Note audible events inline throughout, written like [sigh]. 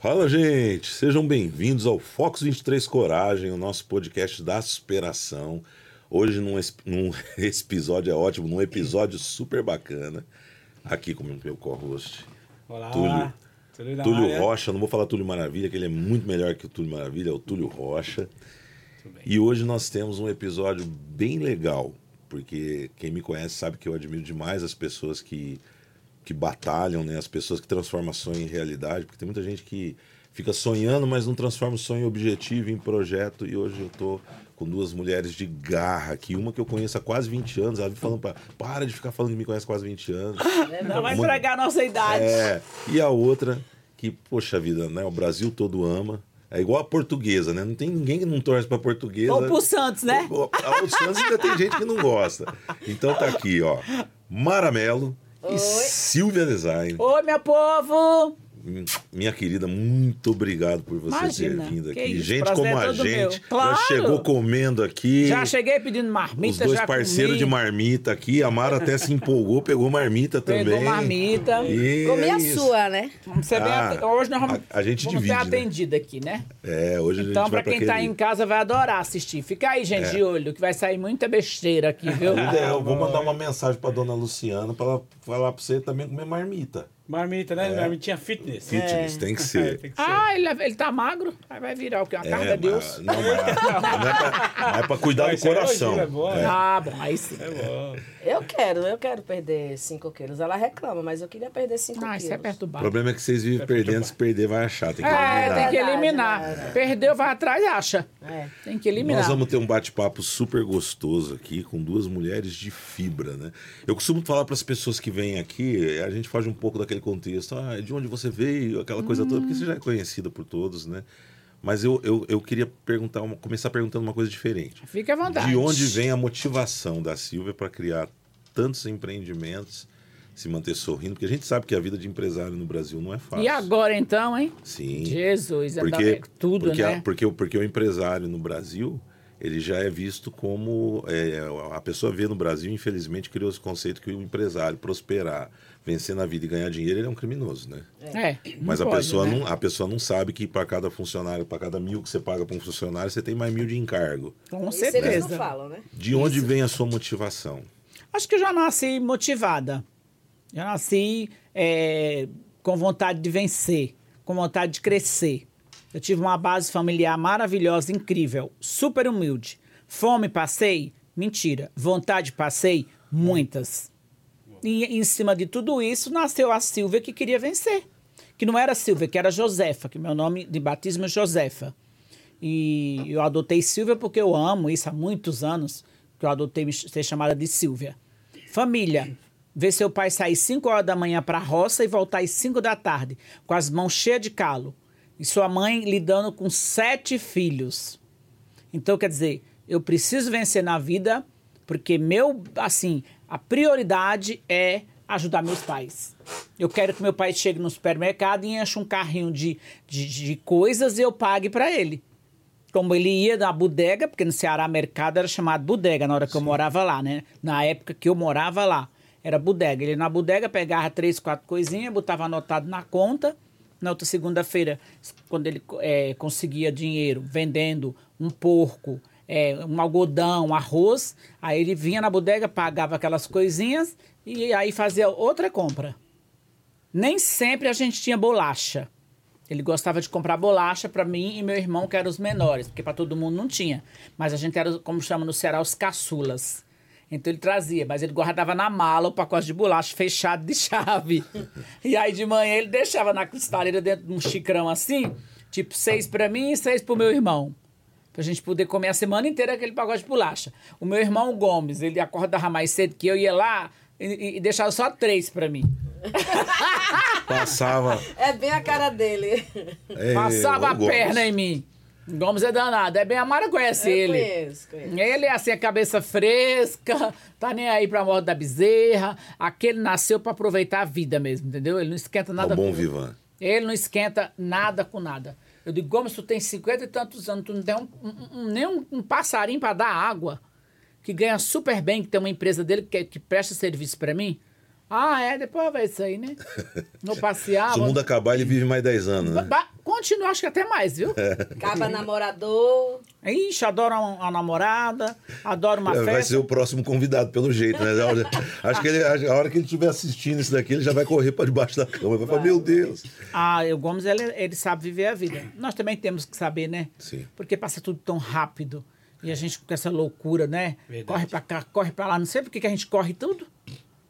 Fala, gente! Sejam bem-vindos ao Fox 23 Coragem, o nosso podcast da superação. Hoje, num, num esse [laughs] episódio é ótimo, num episódio super bacana. Aqui com o meu co-host, Olá, Túlio. Túlio, Túlio. Rocha. Não vou falar Túlio Maravilha, que ele é muito melhor que o Túlio Maravilha, é o Túlio Rocha. E hoje nós temos um episódio bem legal, porque quem me conhece sabe que eu admiro demais as pessoas que, que batalham, né? as pessoas que transformam sonho em realidade, porque tem muita gente que fica sonhando, mas não transforma o sonho em objetivo, em projeto. E hoje eu tô com duas mulheres de garra aqui, uma que eu conheço há quase 20 anos, ela falando para para de ficar falando que me conhece há quase 20 anos. [laughs] Não vai Muito- entregar a nossa idade. É, e a outra que, poxa vida, né? O Brasil todo ama. É igual a portuguesa, né? Não tem ninguém que não torce pra portuguesa. Ou pro Santos, né? O, o, o Santos ainda tem gente que não gosta. Então tá aqui, ó. Maramelo e Silvia Design. Oi, meu povo! Minha querida, muito obrigado por você Imagina, ter vindo aqui. isso, gente como é a gente meu. já Claro. chegou comendo aqui. Já cheguei pedindo marmita, Os dois parceiros comi, de marmita aqui. A Mara até se empolgou, pegou marmita também. Pegou marmita. E Comi é a sua, né? Vamos ser bem Ah, ate- Hoje nós vamos, a- a gente vamos divide, ser né? atendido aqui, né? É, hoje a gente Então, vai pra pra quem tá aquele... em casa, vai adorar assistir. Fica aí, gente, É. de olho, que vai sair muita besteira aqui, viu? Ideal, eu vou mandar uma mensagem pra dona Luciana pra ela falar pra você também comer marmita. Marmita, né? É. Marmitinha fitness. Fitness, tem que É, ser. [laughs] tem que ser. Ah, ele, ele tá magro, aí vai virar o quê? Uma É, carga de Deus. não, mas, não é pra, não é pra cuidar do Mas é coração. elogio, é bom, né? É. Ah, bom, aí sim. É bom. Eu quero, eu quero perder 5 quilos. Ela reclama, mas eu queria perder 5 Ah, quilos. isso é O perturbado. problema é que vocês vivem perdendo, se perder vai achar. Tem que É, eliminar. tem que eliminar. verdade. Perdeu, vai atrás e acha. É. Tem que eliminar. Nós vamos ter um bate-papo super gostoso aqui com duas mulheres de fibra, né? Eu costumo falar para as pessoas que vêm aqui, a gente foge um pouco daquele contexto, ah, de onde você veio, aquela coisa toda, porque você já é conhecida por todos, né? Mas eu, eu, eu queria perguntar, uma- começar perguntando uma coisa diferente. Fique à vontade. De onde vem a motivação da Silvia para criar tantos empreendimentos, se manter sorrindo? Porque a gente sabe que a vida de empresário no Brasil não é fácil. E agora então, hein? Sim. Jesus, é Porque, tudo, porque, né? porque, o- porque o empresário no Brasil, ele já é visto como. é, a pessoa vê no Brasil, infelizmente, criou esse conceito que o empresário prosperar, vencer na vida e ganhar dinheiro, ele é um criminoso, né? É, não Mas a, pode, pessoa né? não, a pessoa não sabe que para cada funcionário, para cada mil que você paga para um funcionário, você tem mais mil de encargo. Com Isso eles não certeza. falam, né? De onde vem a sua motivação? Acho que eu já nasci motivada. Já nasci é, com vontade de vencer, com vontade de crescer. Eu tive uma base familiar maravilhosa, incrível, super humilde. Fome passei? Mentira. Vontade passei? Muitas. E em cima de tudo isso nasceu a Silvia que queria vencer. Que não era Silvia, que era Josefa, que meu nome de batismo é Josefa. E eu adotei Silvia porque eu amo isso há muitos anos, que eu adotei ser chamada de Silvia. Família. Ver seu pai sair 5 horas da manhã para a roça e voltar às 5 da tarde, com as mãos cheias de calo. E sua mãe lidando com sete filhos. Então, quer dizer, eu preciso vencer na vida, porque meu, assim, a prioridade é ajudar meus pais. Eu quero que meu pai chegue no supermercado e encha um carrinho de, de, de coisas e eu pague para ele. Como ele ia na bodega, porque no Ceará mercado era chamado bodega na hora que eu morava lá, né? Na época que eu morava lá, era bodega. Ele ia na bodega pegava três, quatro coisinhas, botava anotado na conta. Na outra segunda-feira, quando ele eh, conseguia dinheiro vendendo um porco, eh, um algodão, um arroz, aí ele vinha na bodega, pagava aquelas coisinhas e aí fazia outra compra. Nem sempre a gente tinha bolacha. Ele gostava de comprar bolacha para mim e meu irmão, que eram os menores, porque para todo mundo não tinha. Mas a gente era, como chama no Ceará, os caçulas. Então ele trazia, mas ele guardava na mala o pacote de bolacha fechado de [laughs] chave. e aí de manhã ele deixava na cristaleira dentro de um xicrão assim, tipo seis para mim e seis pro meu irmão. Pra gente poder comer a semana inteira aquele pacote de bolacha. O meu irmão Gomes, ele acordava mais cedo que eu, ia lá e, e deixava só três para mim. [laughs] Passava. É bem a cara dele. é, Passava a Gomes. perna em mim. Gomes é danado. É bem a Mara conhece Eu ele. conheço, conheço. Ele é assim, a cabeça fresca, tá nem aí pra morte da bezerra. Aquele nasceu pra aproveitar a vida mesmo, entendeu? Ele não esquenta É nada um bom com vivan. Ele não esquenta nada com nada. Eu digo, Gomes, tu tem cinquenta e tantos anos, tu não tem um, um- um- nem um, um passarinho pra dar água, que ganha super bem, que tem uma empresa dele que, que presta serviço pra mim. Ah, é, depois vai isso aí, né? Não passear. Se o mundo acabar, ele vive mais 10 anos, né? Ba- Continua, acho que até mais, viu? Acaba namorador. Ixi, adoro a, a namorada, adoro uma É, Vai festa. ser o próximo convidado, pelo jeito, né? [laughs] Acho que ele, a hora que ele estiver assistindo isso daqui, ele já vai correr para debaixo da cama. Vai falar, meu Deus. Ah, o Gomes, ele, ele sabe viver a vida. Nós também temos que saber, né? Sim. Porque passa tudo tão rápido. E a gente com essa loucura, né? Verdade. Corre pra cá, corre pra lá. Não sei por que a gente corre tudo.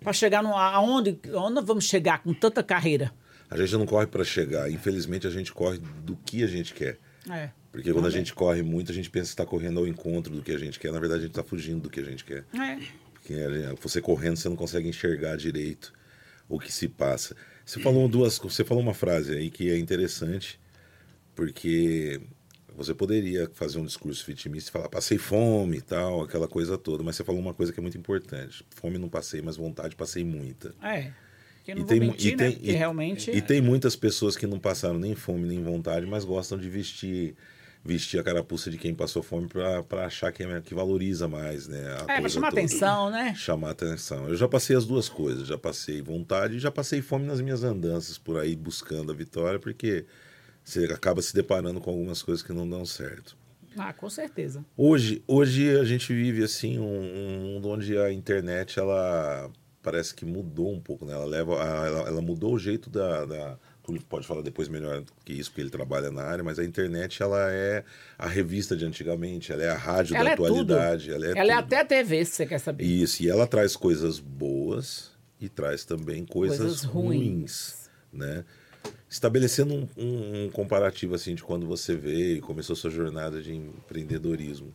Pra chegar no, aonde, aonde nós vamos chegar com tanta carreira. A gente não corre para chegar. Infelizmente, a gente corre do que a gente quer. É. Porque quando a gente corre muito, a gente pensa que está correndo ao encontro do que a gente quer. Na verdade, a gente está fugindo do que a gente quer. É. Porque você correndo, você não consegue enxergar direito o que se passa. Você falou duas, você falou uma frase aí que é interessante, porque você poderia fazer um discurso vitimista e falar passei fome e tal, aquela coisa toda, mas você falou uma coisa que é muito importante. Fome não passei, mas vontade passei muita. É. E tem, mentir, e, né? tem, Porque e- realmente... e tem muitas pessoas que não passaram nem fome nem vontade, mas gostam de vestir vestir a carapuça de quem passou fome para achar que, é- que valoriza mais, né? a É, pra chamar toda. atenção, né? Chamar atenção. Eu já passei as duas coisas, já passei vontade e já passei fome nas minhas andanças por aí buscando a vitória, porque você acaba se deparando com algumas coisas que não dão certo. Ah, com certeza. Hoje, hoje a gente vive assim um, um mundo onde a internet ela parece que mudou um pouco, né? Ela leva, ela, ela mudou o jeito da, da pode falar depois melhor que isso, porque ele trabalha na área, mas a internet ela é a revista de antigamente, ela é a rádio Ela da é tudo. atualidade, ela é Ela é tudo. até a TV, se você quer saber. Isso, e ela traz coisas boas e traz também coisas, Coisas ruins. ruins. né? Estabelecendo um, um- um comparativo assim de quando você veio e começou sua jornada de empreendedorismo.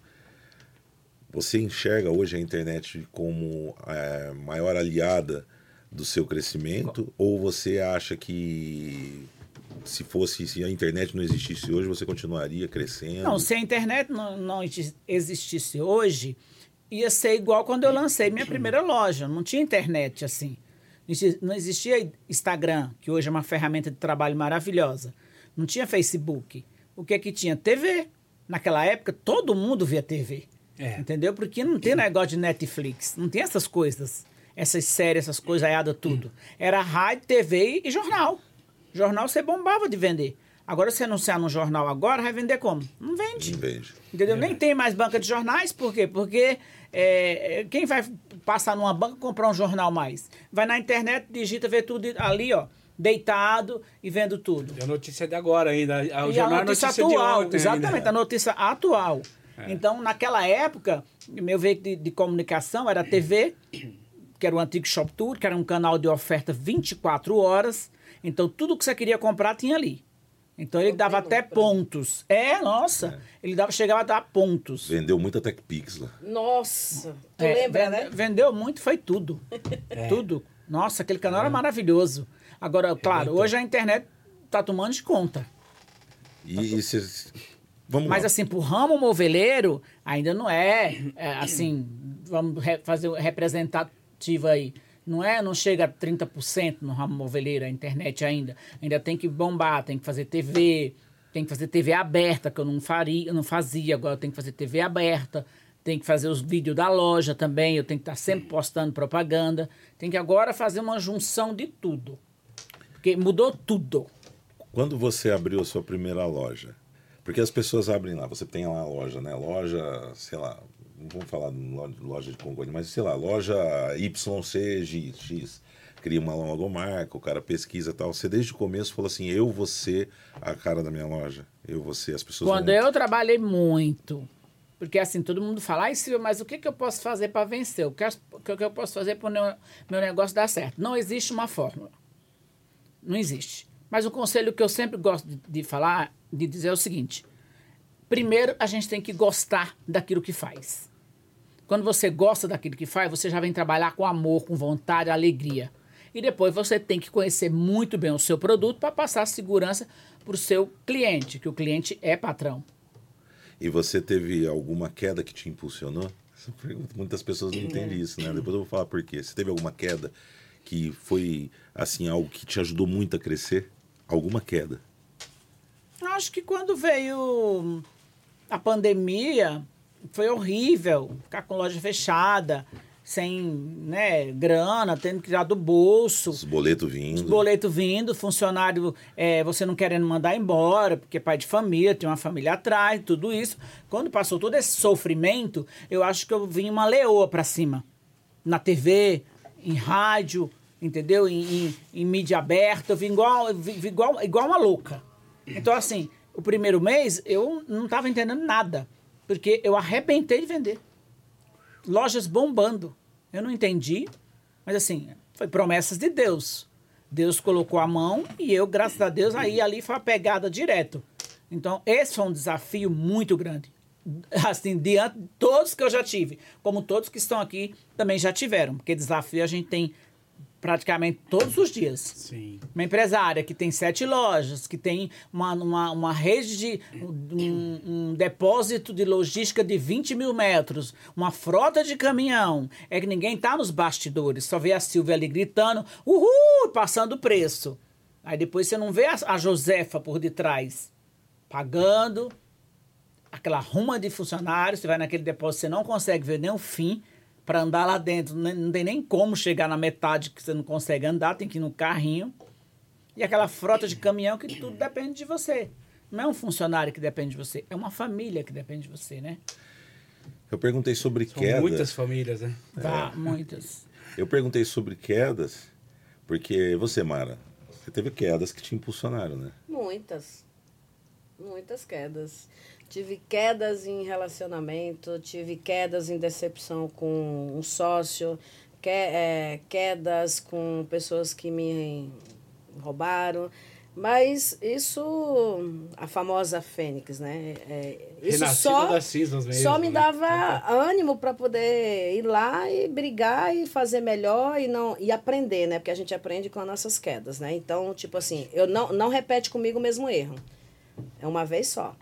Você enxerga hoje a internet como a maior aliada do seu crescimento ou você acha que se fosse se a internet não existisse hoje você continuaria crescendo? Não, se a internet não, não exi- existisse hoje, ia ser igual quando eu lancei minha primeira loja. Não tinha internet assim. Não exi- Não existia Instagram, que hoje é uma ferramenta de trabalho maravilhosa. Não tinha Facebook. O que é que tinha? TV. Naquela época, todo mundo via TV. É. Entendeu? Porque não tem negócio de Netflix. Não tem essas coisas. Essas séries, essas coisas aiadas, tudo. Era rádio, TV e jornal. Jornal você bombava de vender. Agora, se anunciar no jornal agora, vai vender como? Não vende. Não vende. Entendeu? Nem tem mais banca de jornais, por quê? Porque é, é, quem vai passar numa banca e comprar um jornal mais? Vai na internet, digita, vê tudo ali, ó, deitado e vendo tudo. É a notícia de agora ainda. O e a jornal é notícia, notícia atual, de ontem exatamente, ainda. a notícia atual. É. Então, naquela época, meu veículo de, de comunicação era a TV, que era o antigo Shop Tour, que era um canal de oferta 24 horas. Então, tudo que você queria comprar tinha ali. Então, ele dava até pontos. É, nossa. Ele dava, chegava a dar pontos. Vendeu muita TechPix lá. Nossa, tu É, lembra, vende- né? Vendeu muito, foi tudo. [laughs] É. Tudo. Nossa, aquele canal era maravilhoso. Agora, claro, hoje a internet tá tomando de conta. E, e cês- vamos Mas lá. assim, pro ramo moveleiro, ainda não é, é, assim, vamos re- fazer o representativo aí. Não é, não chega a 30% no ramo moveleiro, a internet ainda. Ainda tem que bombar, tem que fazer TV, tem que fazer TV aberta, que eu não faria, eu não fazia, agora eu tenho que fazer TV aberta, tem que fazer os vídeos da loja também, eu tenho que estar sempre postando propaganda. Tem que agora fazer uma junção de tudo. Porque mudou tudo. Quando você abriu a sua primeira loja, porque as pessoas abrem lá, você tem lá a loja, né? Loja, sei lá, não vamos falar de lo- loja de Congonha, mas sei lá, loja YCX. Cria uma logomarca, o cara pesquisa e tal. Você desde o começo falou assim: eu vou ser a cara da minha loja. Eu vou ser as pessoas. Quando vão- eu trabalhei muito, porque assim, todo mundo fala, ai Silvia, mas o que, que eu posso fazer para vencer? O que, o que eu posso fazer para o meu, meu negócio dar certo? Não existe uma fórmula. Não existe. Mas o conselho que eu sempre gosto de, de falar, de dizer é o seguinte: primeiro, a gente tem que gostar daquilo que faz. Quando você gosta daquilo que faz, você já vem trabalhar com amor, com vontade, alegria. E depois você tem que conhecer muito bem o seu produto para passar segurança para o seu cliente, que o cliente é patrão. E você teve alguma queda que te impulsionou? Pergunta, muitas pessoas não entendem isso, né? Depois eu vou falar por quê. Você teve alguma queda que foi, assim, algo que te ajudou muito a crescer? Alguma queda? Acho que quando veio a pandemia, foi horrível ficar com loja fechada. sem né, grana, tendo que tirar do bolso. Os boletos vindo. Os boletos vindo, funcionário, é, você não querendo mandar embora, porque é pai de família, tem uma família atrás, tudo isso. Quando passou todo esse sofrimento, eu acho que eu vim uma leoa pra cima. Na TV, em rádio, entendeu? Em, em- em mídia aberta, eu vim igual, eu vim igual, igual uma louca. Então, assim, o primeiro mês eu não estava entendendo nada, porque eu arrebentei de vender lojas bombando. Eu não entendi, mas assim, foi promessas de Deus. Deus colocou a mão e eu, graças a Deus, aí ali foi a pegada direto. Então, esse foi um desafio muito grande. Assim, diante de todos que eu já tive, como todos que estão aqui também já tiveram, porque desafio a gente tem praticamente todos os dias. Sim. Uma empresária que tem sete lojas, que tem uma, uma, uma rede de. Um, um depósito de logística de 20 mil metros, uma frota de caminhão. É que ninguém tá nos bastidores, só vê a Silvia ali gritando, uhul, passando o preço. Aí depois você não vê a, a Josefa por detrás, pagando, aquela ruma de funcionários, você vai naquele depósito, você não consegue ver nem o fim para andar lá dentro, nem- não tem nem como chegar na metade que você não consegue andar, tem que ir no carrinho. E aquela frota de caminhão que tudo depende de você. Não é um funcionário que depende de você, é uma família que depende de você, né? Eu perguntei sobre São quedas. muitas famílias, né? Vá, muitas. Eu perguntei sobre quedas, porque você, Mara, você teve quedas que te impulsionaram, né? Muitas. Muitas quedas. Tive quedas em relacionamento, tive quedas em decepção com um sócio, que, é, quedas com pessoas que me roubaram. Mas isso, a famosa Fênix, né? É, isso só, das cinzas mesmo, só me né? dava ânimo para poder ir lá e brigar e fazer melhor e não e aprender, né? Porque a gente aprende com as nossas quedas, né? Então, tipo assim, eu não, não repete comigo o mesmo erro. É uma vez só.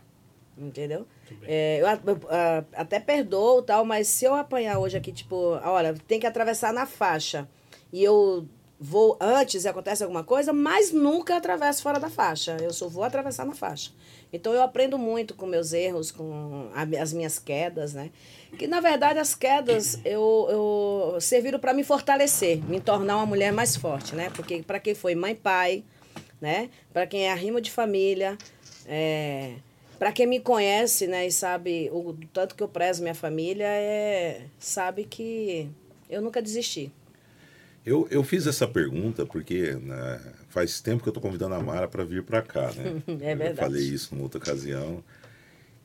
Entendeu? É, eu, eu, a- até perdoo tal, mas se eu apanhar hoje aqui, tipo, olha, tem que atravessar na faixa e eu vou antes e acontece alguma coisa, mas nunca atravesso fora da faixa. Eu só vou atravessar na faixa. Então eu aprendo muito com meus erros, com as minhas quedas, né? Que na verdade as quedas eu, eu serviram para me fortalecer, me tornar uma mulher mais forte, né? Porque para quem foi mãe, pai, né? Para quem é arrimo de família, é, para quem me conhece, né, e sabe o tanto que eu prezo minha família, é, sabe que eu nunca desisti. Eu, eu fiz essa pergunta porque né, faz tempo que eu estou convidando a Mara para vir para cá, né? [laughs] É Eu verdade. falei isso numa outra ocasião.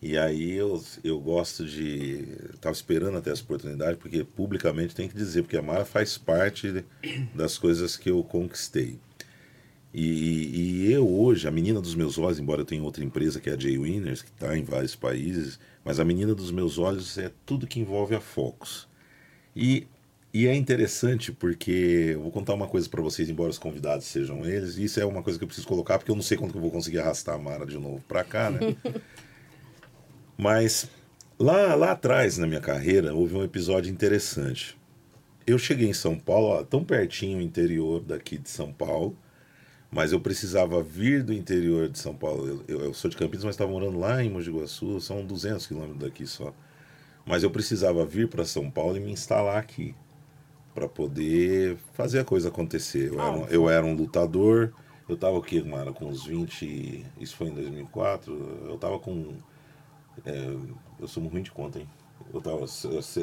E aí eu, eu gosto de. Estava esperando até essa oportunidade, porque publicamente tem que dizer, porque a Mara faz parte das coisas que eu conquistei. E, e eu hoje, a menina dos meus olhos, embora eu tenha outra empresa que é a J Winners, que está em vários países, mas a menina dos meus olhos é tudo que envolve a Focus. E, e é interessante porque eu vou contar uma coisa para vocês, embora os convidados sejam eles, isso é uma coisa que eu preciso colocar, porque eu não sei quando que eu vou conseguir arrastar a Mara de novo para cá, né? [laughs] Mas lá, lá atrás na minha carreira houve um episódio interessante. Eu cheguei em São Paulo, ó, tão pertinho o interior daqui de São Paulo, mas eu precisava vir do interior de São Paulo. Eu, eu- sou de Campinas, mas estava morando lá em Mogi Guaçu, são 200 quilômetros daqui só. Mas eu precisava vir para São Paulo e me instalar aqui para poder fazer a coisa acontecer. Eu era, um, eu era um lutador, eu estava o quê, Mara, com uns 20, isso foi em 2004, eu estava com é, eu sou ruim de conta, hein? Eu, tava, eu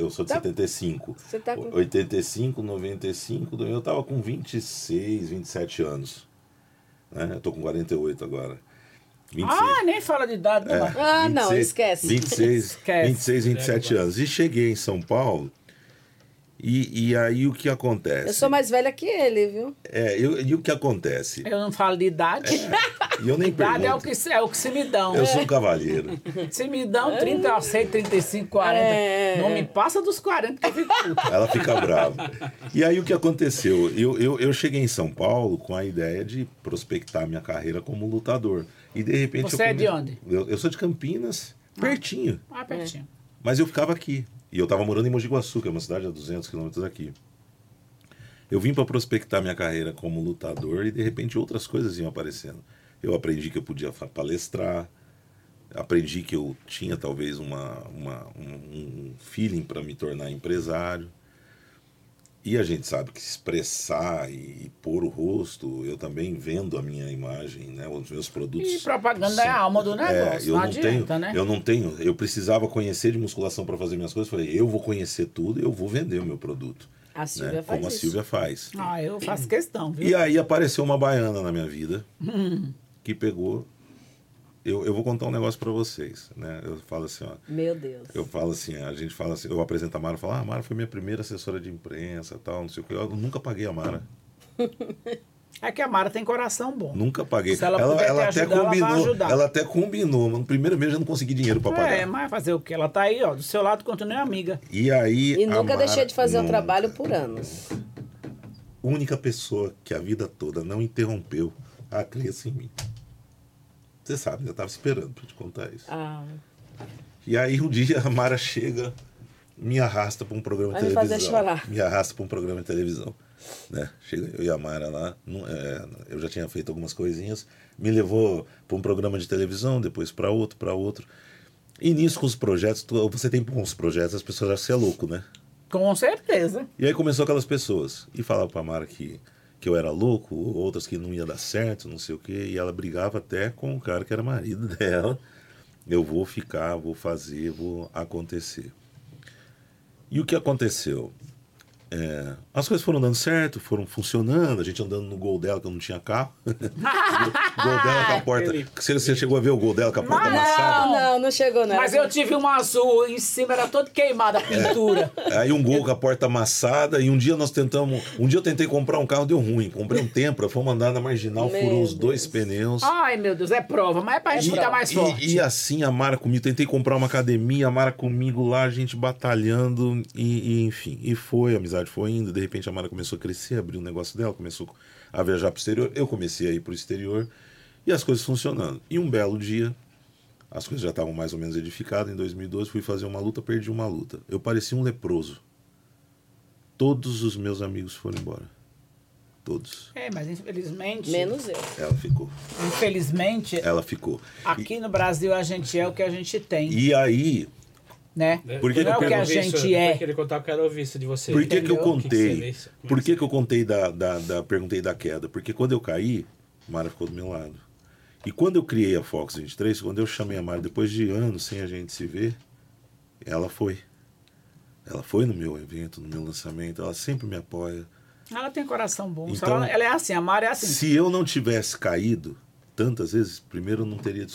sou de Tá. 75. Você tá com- 85, 95, eu tava com 26, 27 anos. Né? Eu tô com 48 agora. 26, Ah, nem fala de idade, não. vai. Ah, não, esquece. 26, Esquece. 26 27 anos. E cheguei em São Paulo. E, e aí o que acontece? Eu sou mais velha que ele, viu? É, eu- e o que acontece? Eu não falo de idade. E eu nem [laughs] idade é o, pergunto. que, é o que se me dão. Eu sou um cavalheiro. [laughs] Se me dão 30, eu aceito 35, 40. É. Não me passa dos 40 que eu fico puta. Ela fica brava. E aí o que aconteceu? Eu, eu, eu cheguei em São Paulo com a ideia de prospectar minha carreira como lutador. E de repente. Você eu é de onde? Eu, eu sou de Campinas, pertinho. Ah, pertinho. Mas eu ficava aqui. E eu estava morando em Mogi Guaçu, que é uma cidade a 200 quilômetros daqui. Eu vim para prospectar minha carreira como lutador e de repente outras coisas iam aparecendo. Eu aprendi que eu podia palestrar, aprendi que eu tinha talvez uma, uma- um, um feeling para me tornar empresário. E a gente sabe que expressar e, pôr o rosto, eu também vendo a minha imagem, né, os meus produtos. E propaganda é a alma do negócio, eu não não adianta, tenho, né? Eu não tenho, eu precisava conhecer de musculação para fazer minhas coisas. Falei, eu vou conhecer tudo, eu vou vender o meu produto, A Silvia né, faz como a isso. Silvia faz. Ah, eu faço questão, viu? E aí apareceu uma baiana na minha vida Hum. que pegou. Eu, eu vou contar um negócio para vocês, né? Eu falo assim, ó. Meu Deus. Eu falo assim, a gente fala assim, eu apresento a Mara e falo, ah, a Mara foi minha primeira assessora de imprensa, tal, não sei o que. Eu nunca paguei a Mara. [laughs] É que a Mara tem coração bom. Nunca paguei. Se ela puder te até ajudar, ela vai combinou, ajudar. ela até combinou, mas no primeiro mês eu não consegui dinheiro para pagar. É, mas fazer o quê? Ela tá aí, ó, do seu lado, continua amiga. E aí E nunca Mara deixei de fazer o trabalho por anos. única pessoa que a vida toda não interrompeu a crença em mim. Você sabe, eu estava esperando para te contar isso. Ah, E aí um dia a Mara chega, me arrasta para um programa de Vai me fazer televisão. chorar. Me arrasta para um programa de televisão. Né? Chega eu e a Mara lá, não- é, eu já tinha feito algumas coisinhas, me levou para um programa de televisão, depois para outro, para outro. E nisso com os projetos, tu- você tem bons projetos, as pessoas acham que você é louco, né? Com certeza. E aí começou aquelas pessoas. E falava pra Mara que, que eu era louco, outras que não ia dar certo, não sei o quê. E ela brigava até com o cara que era marido [laughs] dela. Eu vou ficar, vou fazer, vou acontecer. E o que aconteceu? É, as coisas foram dando certo, foram funcionando, a gente andando no gol dela, que eu não tinha carro. [laughs] gol dela com a porta. Você, você chegou a ver o gol dela com a porta Mas- amassada? não, não, não chegou, não. Mas eu tive um azul em cima, era todo queimado a pintura. [laughs] Aí um gol com a porta amassada e um dia nós tentamos, um dia eu tentei comprar um carro deu ruim, comprei um Tempra, fomos andar na marginal, Meu furou os dois pneus. Ai, meu Deus, é prova, mas é pra gente ficar mais forte. E, e assim a Mara comigo, tentei comprar uma academia, a Mara comigo lá, a gente batalhando e, e, enfim, e foi, a amizade foi indo, de repente a Mara começou a crescer, abriu um negócio dela, começou a viajar pro exterior, eu comecei a ir pro exterior e as coisas funcionando. E um belo dia, as coisas já estavam mais ou menos edificadas, em 2012 fui fazer uma luta, perdi uma luta. Eu parecia um leproso. Todos os meus amigos foram embora. Todos. É, mas infelizmente. Menos eu. Ela ficou. Infelizmente, Ela ficou. aqui no Brasil a gente é o que a gente tem, E aí, né? Por que não é que o eu que a gente isso, é. Contar, eu quero ouvir isso de você. Por que, que eu que que contei? é Por que que, que eu contei da, da, da- Perguntei da queda? Porque quando eu caí, Mara ficou do meu lado. E quando eu criei a Fox 23, quando eu chamei a Mara, depois de anos sem a gente se ver, ela foi. Ela foi no meu evento, no meu lançamento, ela sempre me apoia. Ela tem coração bom. Então- ela, ela é assim, a Mara é assim. Se eu não tivesse caído tantas vezes, primeiro eu não teria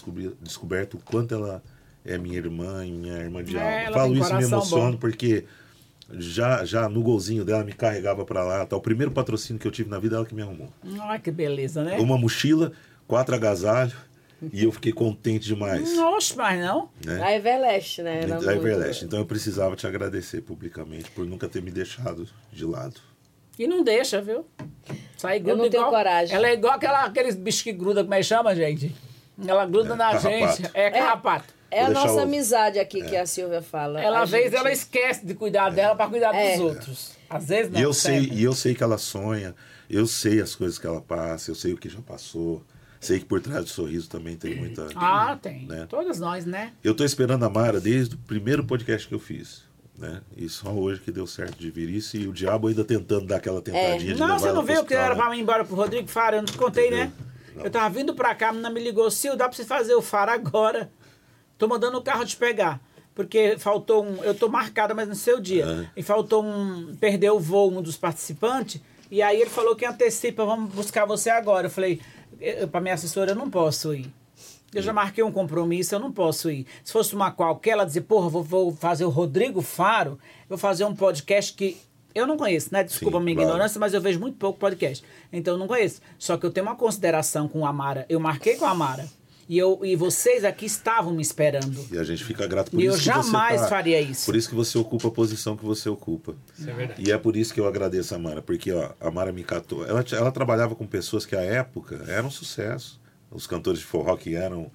descoberto o quanto ela é minha irmã e minha irmã de É, alma. ela Falo isso e me emociono bom. porque já, já no golzinho dela me carregava pra lá. Tá? O primeiro patrocínio que eu tive na vida ela que me arrumou. Olha que beleza, né? Uma mochila, quatro agasalhos e eu fiquei contente demais. Nossa, mas não. Né? A Everlast, né? Era Da muito- Everlast. Então eu precisava te agradecer publicamente por nunca ter me deixado de lado. E não deixa, viu? Sai gruda não tenho igual, coragem. Ela é igual aquela, aqueles bichos que grudam, como é que chama, gente? Ela gruda É, na carrapato. gente. É carrapato. É a Vou deixar nossa o- amizade aqui que a Silvia fala. Ela, A às vezes, gente- ela esquece de cuidar dela pra cuidar É. dos outros. Às vezes não. e eu sei, e eu sei que ela sonha, eu sei as coisas que ela passa, eu sei o que já passou, sei que por trás do sorriso também tem muita. Ah, tem. né? Todas nós, né? Eu tô esperando a Mara desde o primeiro podcast que eu fiz. Né? E só hoje que deu certo de vir isso e o diabo ainda tentando dar aquela tentadinha de Não, levar você não viu que era pra mim ir embora pro Rodrigo Faro? Eu não te contei, né? Não. Eu tava vindo pra cá, a menina me ligou, Sil, dá pra você fazer o Faro agora. Tô mandando o carro te pegar. Porque faltou um. Eu tô marcada, mas no seu dia. É. E faltou um. Perdeu o voo um dos participantes. E aí ele falou que antecipa, vamos buscar você agora. Eu falei, pra minha assessora, eu não posso ir. Eu já marquei um compromisso, eu não posso ir. Se fosse uma qualquer, ela dizer, porra, vou, vou fazer o Rodrigo Faro, vou fazer um podcast que eu não conheço, né? Desculpa a Sim, minha claro. ignorância, mas eu vejo muito pouco podcast. Então eu não conheço. Só que eu tenho uma consideração com a Mara. Eu marquei com a Mara. E, eu, e vocês aqui estavam me esperando. E a gente fica grato por E eu isso que você jamais tá- faria isso. Por isso que você ocupa a posição que você ocupa. Isso é verdade. E é por isso que eu agradeço a Mara, porque ó, a Mara me catou. Ela, ela trabalhava com pessoas que à época eram sucesso. Os cantores de forró que eram.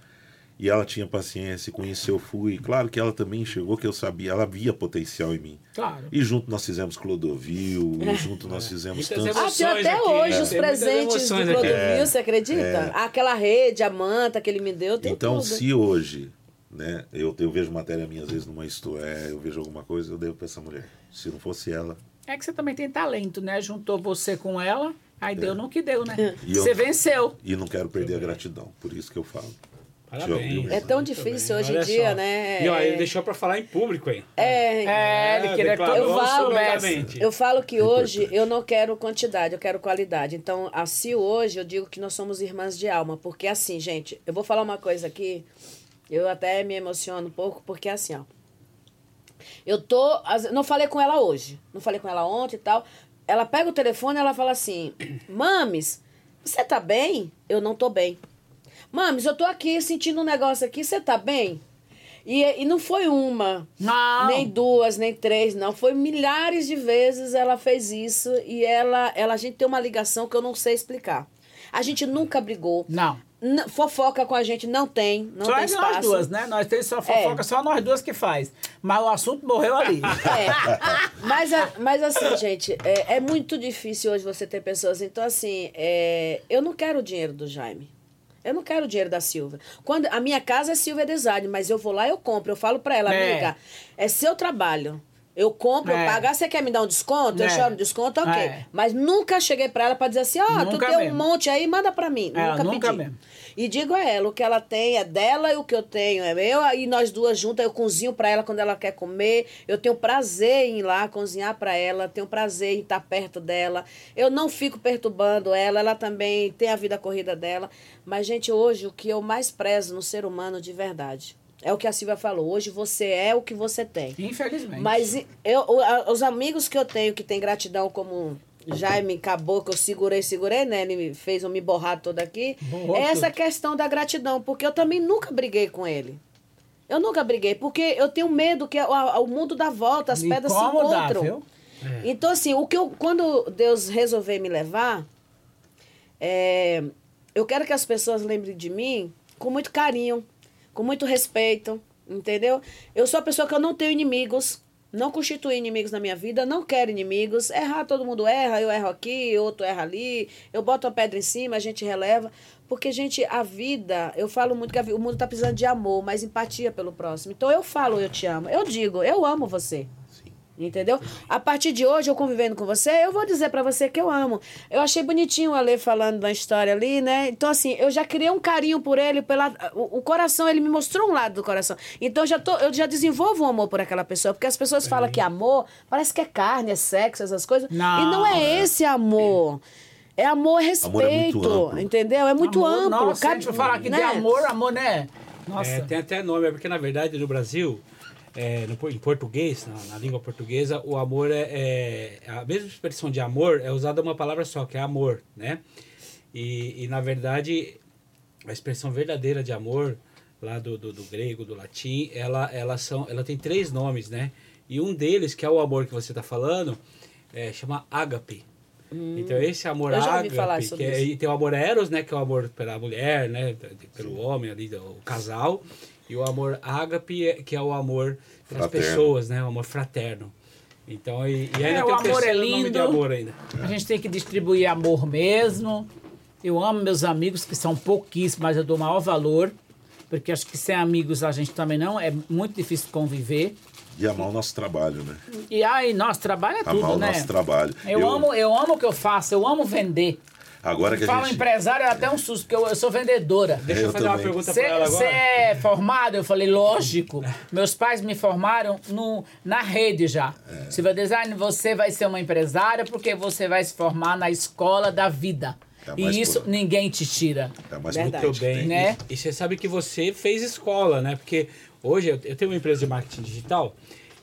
E ela tinha paciência, e com isso eu fui. Claro que ela também enxergou que eu sabia, ela via potencial em mim. Claro. E junto nós fizemos Clodovil, e junto nós fizemos tantos. Ah, tem emoções até aqui, hoje os presentes do. Clodovil, É. você acredita? Aquela rede, a manta que ele me deu, tem Então, tudo. se hoje, né, eu, eu vejo matéria minha às vezes numa Isto É, eu vejo alguma coisa, eu devo pra essa mulher. Se não fosse ela, É que você também tem talento, né? Juntou você com ela, aí deu no que deu, né? E eu- Você venceu. E não quero perder a gratidão, por isso que eu falo. Parabéns. É tão difícil hoje em dia, só. né? E ó, ele É- deixou pra falar em público, hein? É, É, ele queria que todo declarou Eu falo. Eu falo que hoje eu não quero quantidade, eu quero qualidade. Então, a Sil hoje, eu digo que nós somos irmãs de alma. Porque assim, gente, eu vou falar uma coisa aqui, eu até me emociono um pouco, porque assim, ó. Eu tô. Não falei com ela hoje. Não falei com ela ontem e tal. Ela pega o telefone e ela fala assim: [clears throat] Mames, você tá bem? Eu não tô bem. Mames, eu tô aqui sentindo um negócio aqui, você tá bem? E, e não foi uma, Não. nem duas, nem três, não. Foi milhares de vezes ela fez isso e ela, ela, a gente tem uma ligação que eu não sei explicar. A gente nunca brigou. Não. N- fofoca com a gente não tem, não só tem é espaço. nós duas, né? Nós temos só fofoca, É. só nós duas que faz. Mas o assunto morreu ali. É. Mas, mas assim, gente, é, é muito difícil hoje você ter pessoas. Então, assim, é, eu não quero o dinheiro do Jaime. Eu não quero o dinheiro da Silvia. Quando, a minha casa é Silvia Design, mas eu vou lá e eu compro. Eu falo pra ela, É. amiga, é seu trabalho. Eu compro, É. eu pago. Ah, você quer me dar um desconto? Eu É. choro desconto, ok. É. Mas nunca cheguei pra ela pra dizer assim, ó, tu Nunca tem um monte aí, manda pra mim. É, nunca, nunca pedi. mesmo. E digo a ela, o que ela tem é dela e o que eu tenho é meu. Aí nós duas juntas, eu cozinho pra ela quando ela quer comer. Eu tenho prazer em ir lá cozinhar pra ela, tenho prazer em estar perto dela. Eu não fico perturbando ela, ela também tem a vida corrida dela. Mas, gente, hoje o que eu mais prezo no ser humano de verdade é o que a Silvia falou. Hoje você é o que você tem. Infelizmente. Mas e- eu, os amigos que eu tenho que tem gratidão como Jaime acabou, que eu segurei, segurei, né? Ele me fez me borrar toda aqui. Borrou é essa tudo. questão da gratidão, porque eu também nunca briguei com ele. Eu nunca briguei, porque eu tenho medo que o, mundo dá volta, as pedras se encontram. viu? Então, assim, o que eu, quando Deus resolveu me levar, é, eu quero que as pessoas lembrem de mim com muito carinho, com muito respeito, entendeu? Eu sou a pessoa que eu não tenho inimigos, não constitui inimigos na minha vida, não quero inimigos. Errar, todo mundo erra, eu erro aqui, outro erra ali, eu boto a pedra em cima, a gente releva. Porque, gente, a vida, eu falo muito que o mundo tá precisando de amor, mas empatia pelo próximo. Então eu falo, eu te amo. Eu digo, eu amo você. Entendeu? A partir de hoje, eu convivendo com você, eu vou dizer pra você que eu amo. Eu achei bonitinho o Ale falando da história ali, né? Então, assim, eu já criei um carinho por ele, pela, o, o coração, ele me mostrou um lado do coração. Então, eu já tô, eu já desenvolvo um amor por aquela pessoa, porque as pessoas falam que amor parece que é carne, é sexo, essas coisas. Não, e não é esse amor. É amor e respeito, Amor é muito amplo. entendeu? É muito Amor, amplo. Nossa, se a Cabe- gente falar aqui de né? amor, amor, né? Nossa. É, tem até nome, é porque na verdade no Brasil, é, no, em português, na, na língua portuguesa, o amor é, é- A mesma expressão de amor é usada uma palavra só, que é amor, né? E, e na verdade, a expressão verdadeira de amor, lá do, do, do grego, do latim, ela, ela, são, ela tem três nomes, né? E um deles, que é o amor que você está falando, é, chama ágape. Então esse amor Hum. Eu já ouvi ágape, falar que é, e tem o amor eros, né, que é o amor pela mulher, né, pelo homem ali, o casal, e o amor ágape, é- que é o amor pelas Fraterno. pessoas, né, o amor fraterno. Então, e, e ainda É, tem o o amor é terceiro nome de lindo. amor ainda. A gente tem que distribuir amor mesmo. Eu amo meus amigos, que são pouquíssimos, mas eu dou maior valor. Porque acho que sem amigos a gente também não. É muito difícil conviver. E amar o nosso trabalho, né? E aí, nosso trabalho é Amar tudo, o né? nosso trabalho. Eu, amo, eu amo o que eu faço, eu amo vender. Agora que a Falo gente. empresário, é até um susto, porque eu, eu sou vendedora. Deixa eu, eu fazer uma também. pergunta para ela Você agora. é formado? Eu falei, lógico. Meus pais me formaram no, na rede já. É. Silvia Design, você vai ser uma empresária porque você vai se formar na escola da vida. Tá e isso por- ninguém te tira. Tá mais Verdade. Muito bem. Né? E, e você sabe que você fez escola, né? Porque hoje eu, eu tenho uma empresa de marketing digital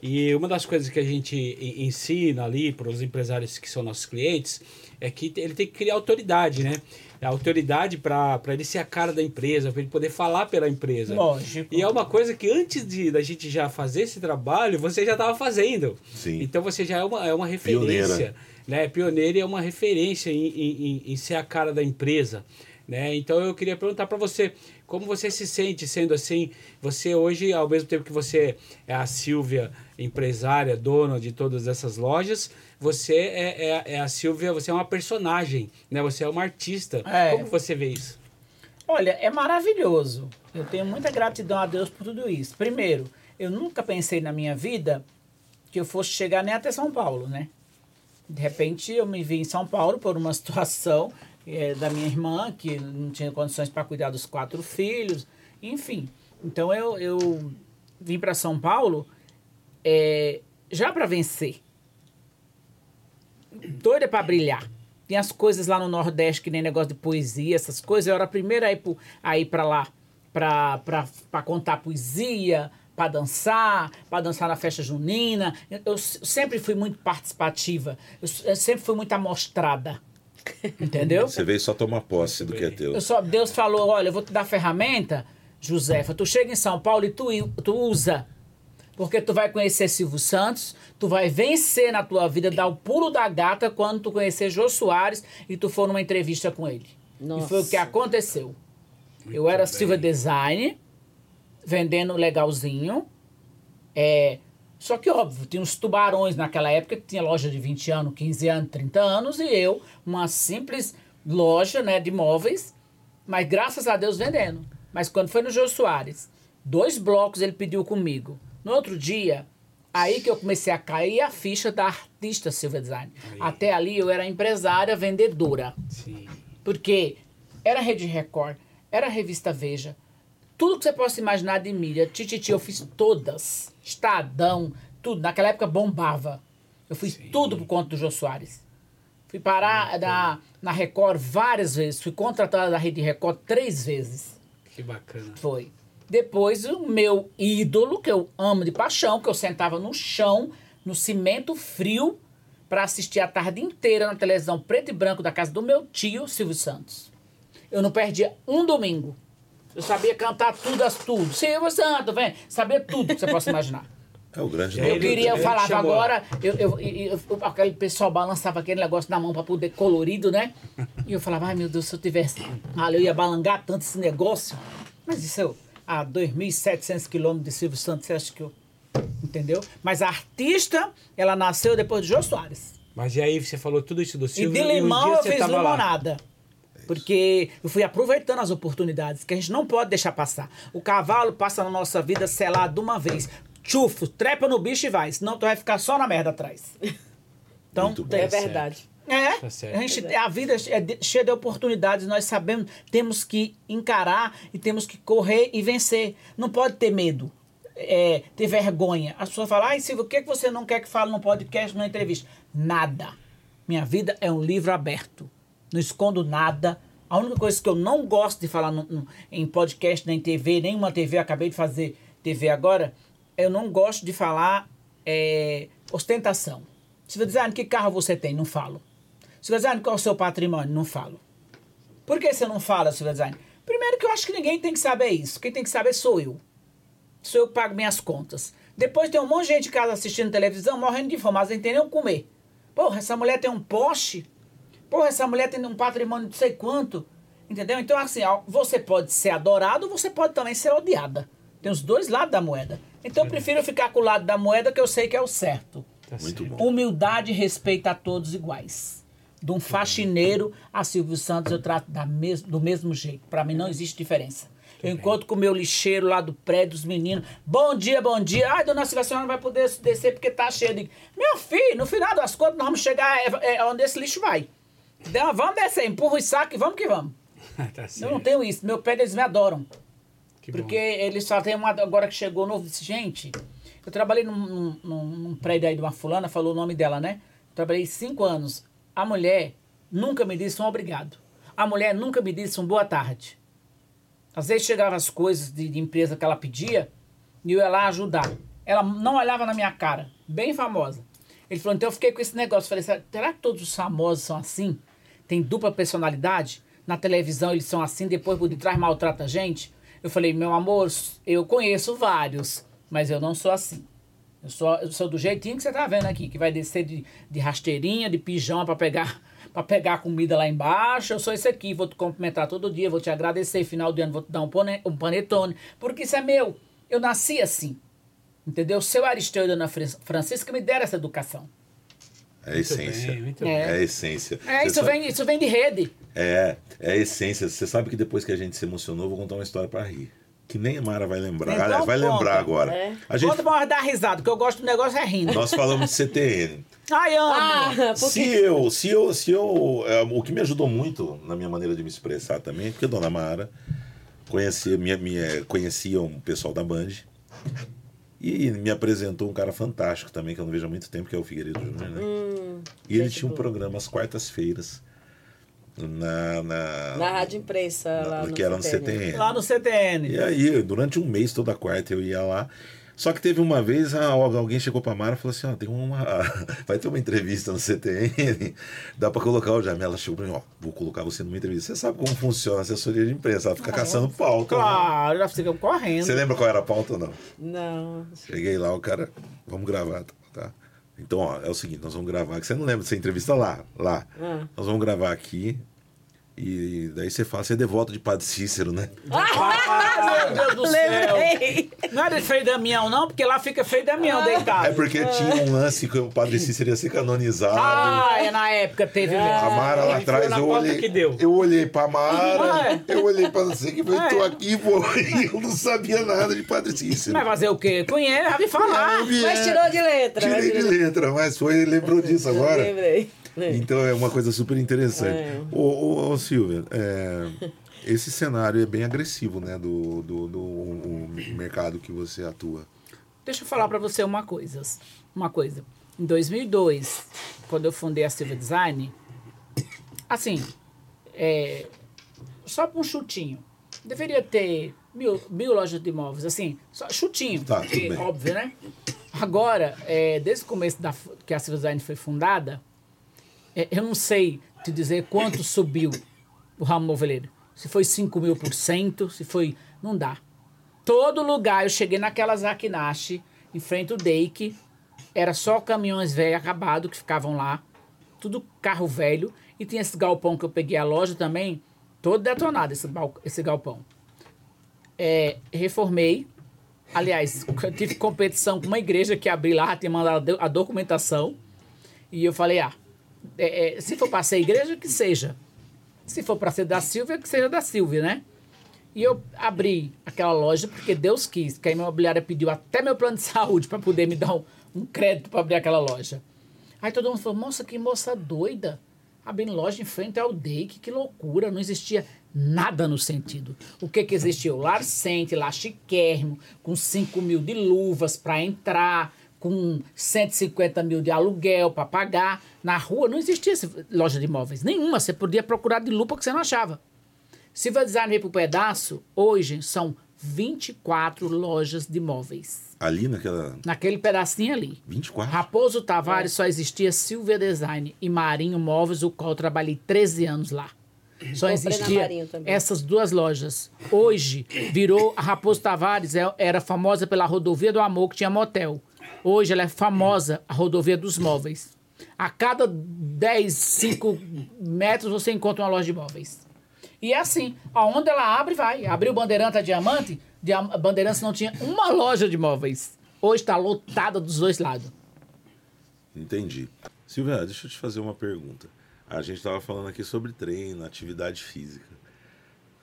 e uma das coisas que a gente ensina ali para os empresários que são nossos clientes é que ele tem que criar autoridade, né? A autoridade para ele ser a cara da empresa, para ele poder falar pela empresa. Lógico. E é uma coisa que antes de da gente já fazer esse trabalho, você já estava fazendo. Sim. Então você já é uma, é uma referência Pioneira. né? Pioneira é uma referência em, em, em- em ser a cara da empresa, né? Então eu queria perguntar para você como você se sente sendo assim. Você hoje, ao mesmo tempo que você é a Silvia empresária, dona de todas essas lojas, você é, é, é a Silvia, você é uma personagem, né? Você é uma artista. É. Como você vê isso? Olha, é maravilhoso. Eu tenho muita gratidão a Deus por tudo isso. Primeiro, eu nunca pensei na minha vida que eu fosse chegar nem até São Paulo, né? De repente eu me vi em São Paulo por uma [laughs] situação é, da minha irmã, que não tinha condições para cuidar dos quatro filhos, enfim. Então eu, eu vim para São Paulo é, já para vencer. Doida para brilhar. Tem as coisas lá no Nordeste, que nem negócio de poesia, essas coisas. Eu era a primeira a ir, pro, a ir para lá para contar poesia, para dançar, para dançar na festa junina. Eu, eu, sempre fui muito participativa. Eu, eu sempre fui muito amostrada. Entendeu? Você veio só tomar posse do que é teu. Eu só, Deus falou: olha, eu vou te dar ferramenta, Josefa. Tu chega em São Paulo e tu, tu usa. Porque tu vai conhecer Silvio Santos, tu vai vencer na tua vida, dar o pulo da gata quando tu conhecer Jô Soares e tu for numa entrevista com ele. Nossa. E foi o que aconteceu. Muito eu era bem. Silva Design, vendendo legalzinho. É, só que, óbvio, tinha uns tubarões naquela época que tinha loja de 20 anos, 15 anos, 30 anos, e eu, uma simples loja né, de móveis, mas graças a Deus vendendo. Mas quando foi no Jô Soares, dois blocos ele pediu comigo. No outro dia, aí que eu comecei a cair a ficha da artista Silva Design. Aí. Até ali eu era empresária, vendedora. Sim. Porque era Rede Record, era Revista Veja, tudo que você possa imaginar de mídia. Tititi, eu fiz todas. Estadão, tudo. Naquela época bombava. Eu fiz Sim. tudo por conta do Jô Soares. Fui parar na, na Record várias vezes. Fui contratada da Rede Record três vezes. Que bacana. Foi. Depois, o meu ídolo, que eu amo de paixão, que eu sentava no chão, no cimento frio, para assistir a tarde inteira na televisão preto e branco da casa do meu tio, Silvio Santos. Eu não perdia um domingo. Eu sabia cantar tudo, as tudo. Silvio Santos, vem. Sabia tudo que você possa imaginar. [laughs] É o grande Eu queria, eu falava agora, eu, eu, eu, eu, aquele pessoal balançava aquele negócio na mão para poder colorido, né? E eu falava, ai meu Deus, se eu tivesse. Ah, eu ia balangar tanto esse negócio. Mas isso eu a 2.700 quilômetros de Silvio Santos, você acha que eu... Entendeu? Mas a artista, ela nasceu depois de Jô Soares. Mas e aí você falou tudo isso do Silvio? E de limão e eu fiz limonada. Lá. Porque eu fui aproveitando as oportunidades que a gente não pode deixar passar. O cavalo passa na nossa vida selado de uma vez. Chufo, trepa no bicho e vai. Senão tu vai ficar só na merda atrás. Então, é verdade. É, tá a, gente, a vida é cheia de oportunidades, nós sabemos, temos que encarar e temos que correr e vencer. Não pode ter medo, é, ter vergonha. As pessoas falam, ai Silvio, o que, é que você não quer que fale num podcast, numa entrevista? Nada. Minha vida é um livro aberto. Não escondo nada. A única coisa que eu não gosto de falar no, no, em podcast, nem TV, nenhuma TV, acabei de fazer TV agora, eu não gosto de falar é, ostentação. Se você dizer, ah, que carro você tem? Não falo. Silvia Design, qual é o seu patrimônio? Não falo. Por que você não fala, Silvia Design? Primeiro que eu acho que ninguém tem que saber isso. Quem tem que saber sou eu. Sou eu que pago minhas contas. Depois tem um monte de gente em casa assistindo televisão, morrendo de fome, mas não tem nem o comer. Porra, essa mulher tem um poste. Porra, essa mulher tem um patrimônio de não sei quanto. Entendeu? Então, assim, você pode ser adorado, você pode também ser odiada. Tem os dois lados da moeda. Então, eu prefiro ficar com o lado da moeda que eu sei que é o certo. Tá Muito bom. Humildade e respeito a todos iguais de um faxineiro a Silvio Santos, eu trato da mes do mesmo jeito. Para mim não existe diferença. Eu encontro com o meu lixeiro lá do prédio dos meninos. Bom dia, bom dia. Ai, dona Silvia, a senhora não vai poder descer porque tá cheio de. Meu filho, no final das contas, nós vamos chegar é, é onde esse lixo vai. Então, vamos descer, empurra o saco e vamos que vamos. [laughs] tá eu não tenho isso. Meu prédio, eles me adoram. Que porque bom. eles só tem uma. Agora que chegou novo, disse, gente, eu trabalhei num, num, num prédio aí de uma fulana, falou o nome dela, né? Trabalhei cinco anos. A mulher nunca me disse um obrigado. A mulher nunca me disse um boa tarde. Às vezes chegavam as coisas de, de empresa que ela pedia e eu ia lá ajudar. Ela não olhava na minha cara, bem famosa. Ele falou, então eu fiquei com esse negócio. Falei, será que todos os famosos são assim? Tem dupla personalidade? Na televisão eles são assim, depois por detrás maltrata a gente? Eu falei, meu amor, eu conheço vários, mas eu não sou assim. Eu sou, eu sou do jeitinho que você tá vendo aqui, que vai descer de, de rasteirinha, de pijama para pegar [laughs] para pegar comida lá embaixo. Eu sou esse aqui, vou te cumprimentar todo dia, vou te agradecer, final de ano vou te dar um, pane, um panetone, porque isso é meu. Eu nasci assim. Entendeu? Seu Aristeu e Dona Francisca me deram essa educação. É a essência. Bem, é. é. a essência. É, isso, sabe... vem, isso vem de rede. É, é a essência. Você sabe que depois que a gente se emocionou, vou contar uma história para rir. Que nem a Mara vai lembrar. Então Aliás, vai conta. lembrar agora. É. A gente, Conta pra dar risada, que eu gosto do negócio é rindo. nós falamos de CTN. Ai, amo. Ah, Se eu, se eu, se eu, é, o que me ajudou muito na minha maneira de me expressar também, porque a Dona Mara conhecia, minha, minha, conhecia um pessoal da Band e me apresentou um cara fantástico também, que eu não vejo há muito tempo, que é o Figueiredo Júnior, né? Hum, e ele tinha um programa às quartas-feiras na, na, Na rádio imprensa lá no que era no CTN. Lá no CTN. E aí, durante um mês, toda quarta eu ia lá. Só que teve uma vez, ah, alguém chegou pra Mara e falou assim: ó, tem uma. [laughs] Vai ter uma entrevista no CTN, dá pra colocar o Jamel. Ela chegou pra mim: ó, vou colocar você numa entrevista. Você sabe como funciona a assessoria de imprensa, ela fica caçando pauta. né? Claro, já ficam correndo. Você lembra qual era a pauta ou não? Não. Cheguei lá, o cara, vamos gravar? Então, ó, é o seguinte: nós vamos gravar, que você não lembra dessa entrevista lá, lá. Ah. Nós vamos gravar aqui. E daí você fala, você é devoto de Padre Cícero, né? Ah, meu Deus do céu. Não é de Frei Damião, não, porque lá fica Frei Damião deitado. É porque tinha um lance que o Padre Cícero ia ser canonizado. Ah, é, na época teve A mesmo. Mara lá atrás, eu olhei, que deu. eu olhei pra Mara, Ah, é. eu olhei pra você que eu Ah, tô é. aqui, pô, [laughs] e eu não sabia nada de Padre Cícero. Vai fazer o quê? Conhece, já vi falar. Mas é, tirou de letra. mas Tirei de letra, mas foi, lembrou disso agora. Lembrei. Então é uma coisa super interessante. É. Ô, ô, ô, Silvia, é, esse cenário é bem agressivo, né, do, do, do o- o mercado que você atua. Deixa eu falar pra você uma coisa. Uma coisa. Em 2002, quando eu fundei a Silva Design, assim, é, só pra um chutinho, deveria ter mil, mil lojas de imóveis, assim, só chutinho, Tá, porque, óbvio, né? Agora, é, desde o começo da, que a Silva Design foi fundada, é, eu não sei te dizer quanto subiu o ramo moveleiro. Se foi 5 mil por cento, se foi... Não dá. Todo lugar, eu cheguei naquela Zakinashi, em frente ao Dake, era só caminhões velhos acabados que ficavam lá, tudo carro velho, e tinha esse galpão que eu peguei a loja também, todo detonado, esse, esse galpão. É, reformei, aliás, tive competição com uma igreja que abri lá, tinha mandado a documentação, e eu falei, ah, é, é, se for para ser igreja, que seja. Se for para ser da Silvia, que seja da Silvia, né? E eu abri aquela loja porque Deus quis, que a imobiliária pediu até meu plano de saúde para poder me dar um, um crédito para abrir aquela loja. Aí todo mundo falou: Nossa, que moça doida. Abrindo loja em frente ao Dake, que loucura. Não existia nada no sentido. O que que existia? O lar cente, lá chiquérrimo, com 5 mil de luvas para entrar, com 150 mil de aluguel para pagar. Na rua não existia loja de imóveis. Nenhuma. Você podia procurar de lupa que você não achava. Design veio pro pedaço, hoje são 24 lojas de imóveis. Ali naquela. Naquele pedacinho ali. 24? Raposo Tavares só existia Silvia Design e Marinho Móveis, o qual eu trabalhei 13 anos lá. Só Comprei existia essas duas lojas. Hoje virou a Raposo Tavares é- era famosa pela rodovia do Amor que tinha motel. Hoje ela é famosa a rodovia dos móveis. A cada 10, 5 metros você encontra uma loja de móveis. E é assim, aonde ela abre, vai. Abriu Bandeiranta Diamante, Dia- Bandeirantes não tinha uma loja de móveis. Hoje está lotada dos dois lados. Entendi. Silvia, deixa eu te fazer uma pergunta. A gente estava falando aqui sobre treino, atividade física.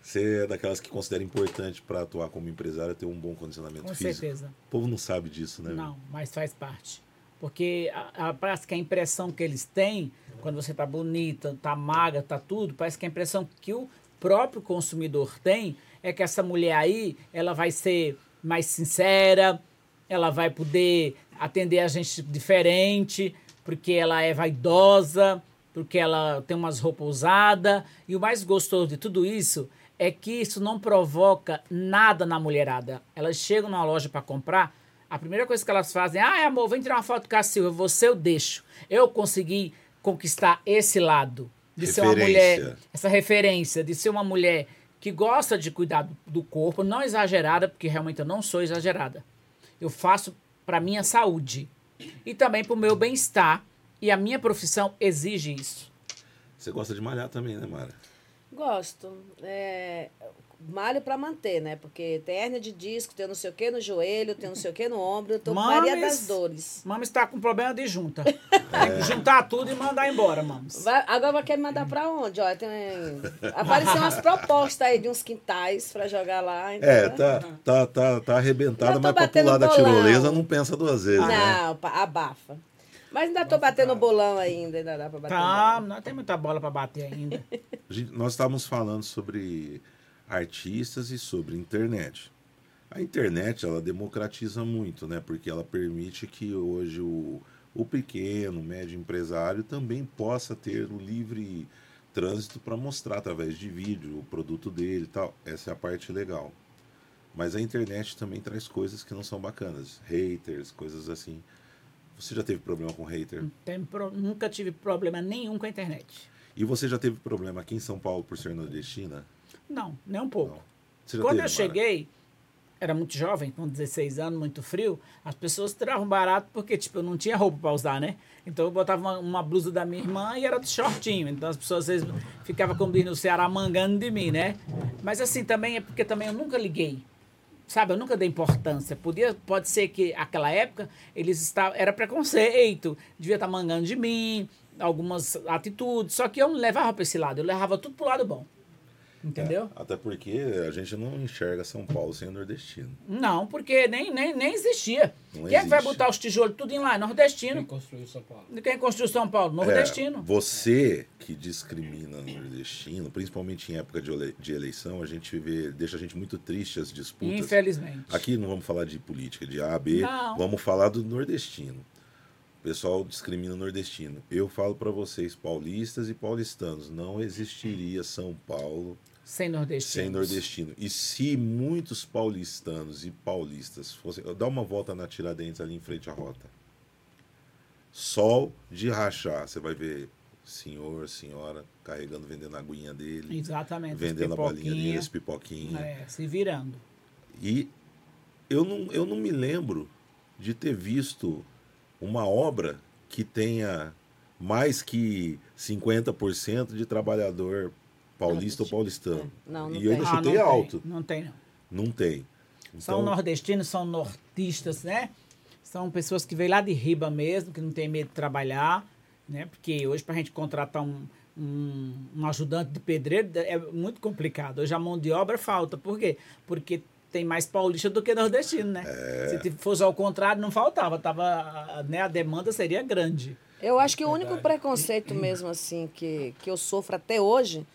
Você é daquelas que considera importante para atuar como empresária ter um bom condicionamento Com físico? certeza. O povo não sabe disso, né? Não, mas faz parte. Porque a, a- parece que a impressão que eles têm, quando você tá bonita, tá magra, tá tudo, parece que a impressão que o próprio consumidor tem é que essa mulher aí, ela vai ser mais sincera, ela vai poder atender a gente diferente, porque ela é vaidosa, porque ela tem umas roupas usadas. E o mais gostoso de tudo isso é que isso não provoca nada na mulherada. Elas chegam numa loja para comprar, a primeira coisa que elas fazem, ah, amor, vem tirar uma foto com a Silvia, você eu deixo. Eu consegui conquistar esse lado de ser uma Referência. mulher, essa referência, de ser uma mulher que gosta de cuidar do, do corpo, não exagerada, porque realmente eu não sou exagerada. Eu faço para minha saúde e também para o meu bem-estar. E a minha profissão exige isso. Você gosta de malhar também, né, Mara? Gosto. É, malho pra manter, né? Porque tem hérnia de disco, tem não sei o que no joelho, tem não sei o que no ombro, eu tô Maria das Dores. Mames está com problema de junta. Tem que juntar tudo e mandar embora, Mames. Vai, agora vai querer me mandar pra onde? Ó, tem, apareceu umas propostas aí de uns quintais pra jogar lá. É, entendeu? É, tá, tá, tá, tá arrebentada, mas pra pular da tirolesa não pensa duas vezes, não, né? abafa. Mas ainda tô batendo bolão ainda, ainda dá pra bater. Tá, não tem muita bola pra bater ainda. [laughs] nós estávamos falando sobre artistas e sobre internet. A internet ela democratiza muito, né? Porque ela permite que hoje o, o pequeno, médio empresário também possa ter o livre trânsito para mostrar através de vídeo o produto dele e tal. Essa é a parte legal. Mas a internet também traz coisas que não são bacanas, haters, coisas assim. Você já teve problema com hater? Pro... Nunca tive problema nenhum com a internet. E você já teve problema aqui em São Paulo por ser nordestina? Não, nem um pouco. Quando teve, eu cheguei, era muito jovem, com 16 anos, muito frio, as pessoas tiravam barato porque, tipo, eu não tinha roupa para usar, né? Então eu botava uma, uma, blusa da minha irmã e era de shortinho. Então as pessoas às vezes ficavam, como diz no Ceará, mangando de mim, né? Mas assim, também é porque também eu nunca liguei. Sabe, eu nunca dei importância. Podia, pode ser que aquela época eles estavam, era preconceito, devia estar mangando de mim, algumas atitudes, só que eu não levava para esse lado, eu levava tudo pro lado bom. Entendeu? É, até porque a gente não enxerga São Paulo sem nordestino. Não, porque nem, nem, nem existia. Não Quem existe. é que vai botar os tijolos tudo em lá? Nordestino. Quem construiu São Paulo? Quem construiu São Paulo? Nordestino. É, você que discrimina nordestino, principalmente em época de, de eleição, a gente vê, deixa a gente muito triste as disputas. Infelizmente. Aqui não vamos falar de política, de A, B, não. vamos falar do nordestino. Pessoal discrimina o nordestino. Eu falo para vocês, paulistas e paulistanos, não existiria São Paulo sem nordestino. Sem nordestino. E se muitos paulistanos e paulistas fossem. Dá uma volta na Tiradentes ali em frente à rota. Sol de rachar. Você vai ver senhor, senhora carregando, vendendo a aguinha dele. Exatamente. Vendendo a bolinha dele, as pipoquinhas. É, se virando. E eu não, eu não me lembro de ter visto uma obra que tenha mais que 50% de trabalhador Paulista ou paulistano. Não, não e eu ainda chutei ah, não alto. Tem, não tem, não. Não tem. Então... São nordestinos, são nortistas, né? São pessoas que vêm lá de riba mesmo, que não tem medo de trabalhar, né? Porque hoje, para a gente contratar um, um, um, ajudante de pedreiro, é muito complicado. Hoje a mão de obra falta. Por quê? Porque tem mais paulista do que nordestino, né? É... Se fosse ao contrário, não faltava. Tava, né, a demanda seria grande. Eu acho que o único preconceito mesmo, assim, que, que eu sofro até hoje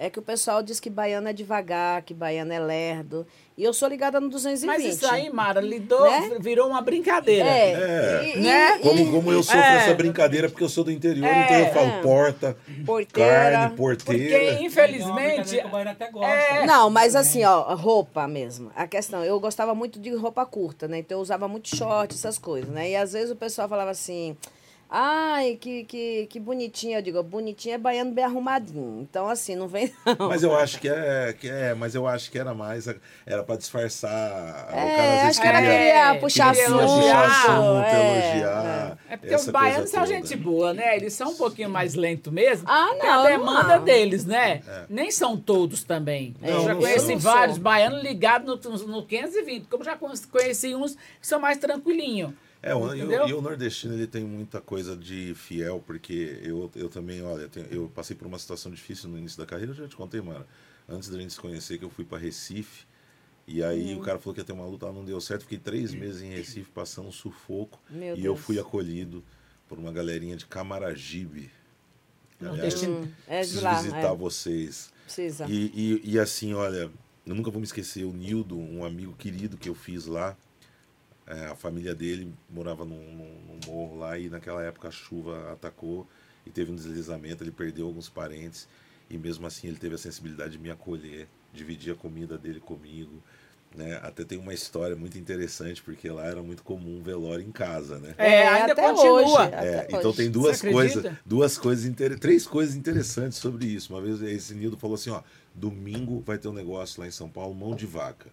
é que o pessoal diz que baiano é devagar, que baiano é lerdo. E eu sou ligada no 220. Mas isso aí, Mara, lidou, né? virou uma brincadeira. É. é. E, né? Como, como eu sofro é. essa brincadeira, porque eu sou do interior, é. então eu falo porta, porteira, carne, porteira. Porque, infelizmente... até gosta. É. Não, mas assim, ó, roupa mesmo. A questão, eu gostava muito de roupa curta, né? Então eu usava muito short, essas coisas, né? E às vezes o pessoal falava assim... Ai, que, que, que bonitinha. Eu digo, bonitinha é baiano bem arrumadinho. Então, assim, não vem [laughs] não. Mas eu acho que é, que é mas eu acho que era mais, era para disfarçar. É, o cara, acho que era queria puxar queria assunto. Elogiar assunto, é, elogiar. É, é porque os baianos são gente boa, né? Eles são um pouquinho mais lentos mesmo. Ah, não. É a demanda não. deles, né? É. Nem são todos também. Não, eu já conheci vários baianos ligados no, no 520, como já conheci uns que são mais tranquilinhos. É, o, e, o, e, o, nordestino ele tem muita coisa de fiel, porque eu, eu também, olha, eu passei por uma situação difícil no início da carreira, eu já te contei, mano. Antes da gente se conhecer, que eu fui para Recife, e aí uhum. o cara falou que ia ter uma luta, não deu certo. Fiquei três meses em Recife passando um sufoco. Meu e Deus. eu fui acolhido por uma galerinha de Camaragibe. Nordestino. é preciso lá, visitar é. vocês. Precisa. E, e, e assim, olha, eu nunca vou me esquecer o Nildo, um amigo querido que eu fiz lá. É, a família dele morava num, num, num, morro lá e naquela época a chuva atacou e teve um deslizamento, ele perdeu alguns parentes e mesmo assim ele teve a sensibilidade de me acolher, dividir a comida dele comigo. Né? Até tem uma história muito interessante, porque lá era muito comum um velório em casa, né? É, ainda até continua. Hoje, é, então tem duas coisas, duas coisas três coisas interessantes sobre isso. Uma vez esse Nildo falou assim, ó, domingo vai ter um negócio lá em São Paulo, mão de vaca.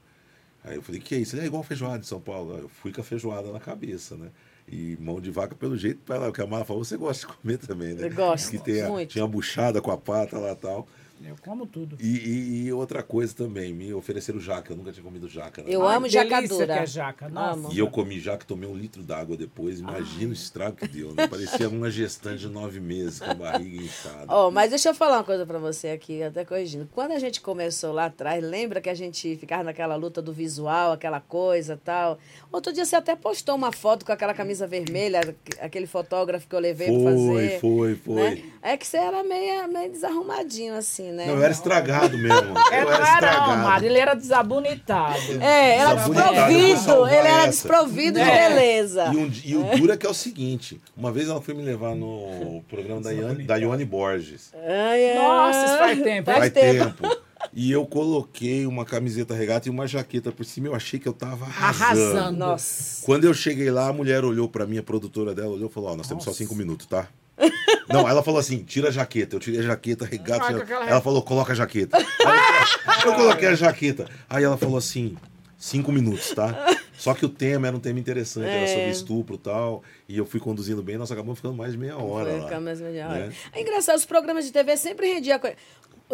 Aí eu falei, que é isso? Ele é igual feijoada de São Paulo. Eu fui com a feijoada na cabeça, né? E mão de vaca, pelo jeito, vai lá, o que a Mara falou, você gosta de comer também, né? Eu gosto, que tem a, muito. Tinha a buchada com a pata lá e tal. Eu como tudo. E, e- e outra coisa também, me ofereceram jaca. Eu nunca tinha comido jaca. né? Eu Ai, amo jacadura. que é jaca. Nossa. Amo. E eu comi jaca, tomei um litro d'água depois. Imagina o estrago que deu. Né? Parecia uma gestante de nove meses com a barriga inchada. Ó, mas deixa eu falar uma coisa pra você aqui, até corrigindo. Quando a gente começou lá atrás, lembra que a gente ficava naquela luta do visual, aquela coisa tal? Outro dia você até postou uma foto com aquela camisa vermelha, aquele fotógrafo que eu levei pra Foi, fazer. foi, foi. né? É que você era meio, meio desarrumadinho, assim, né? Não, eu era estragado mesmo. [laughs] É, Eu não era era estragado. arrumado, ele era desabonitado. É, era desprovido. Ele era essa. desprovido de É. beleza. E, um e o duro é que é o seguinte: uma vez ela foi me levar no programa da Ione, da Ione Borges. Ai, ai. Nossa, isso faz tempo. Faz Faz tempo. tempo. E eu coloquei uma camiseta regata e uma jaqueta por cima. Eu achei que eu tava arrasando. Arrasando. Nossa. Quando eu cheguei lá, a mulher olhou pra mim, a produtora dela olhou e falou: Ó, nós temos só cinco minutos, tá? [laughs] Não, ela falou assim: tira a jaqueta. Eu tirei a jaqueta, regata. Com ela- Ela falou: coloca a jaqueta. Aí eu coloquei a jaqueta. Aí ela falou assim: cinco minutos, tá? Só que o tema era um tema interessante, era É. sobre estupro e tal. E eu fui conduzindo bem, nós acabamos ficando mais de meia hora. Foi lá, mais meia hora. né? É engraçado, os programas de TV sempre rendiam coisa.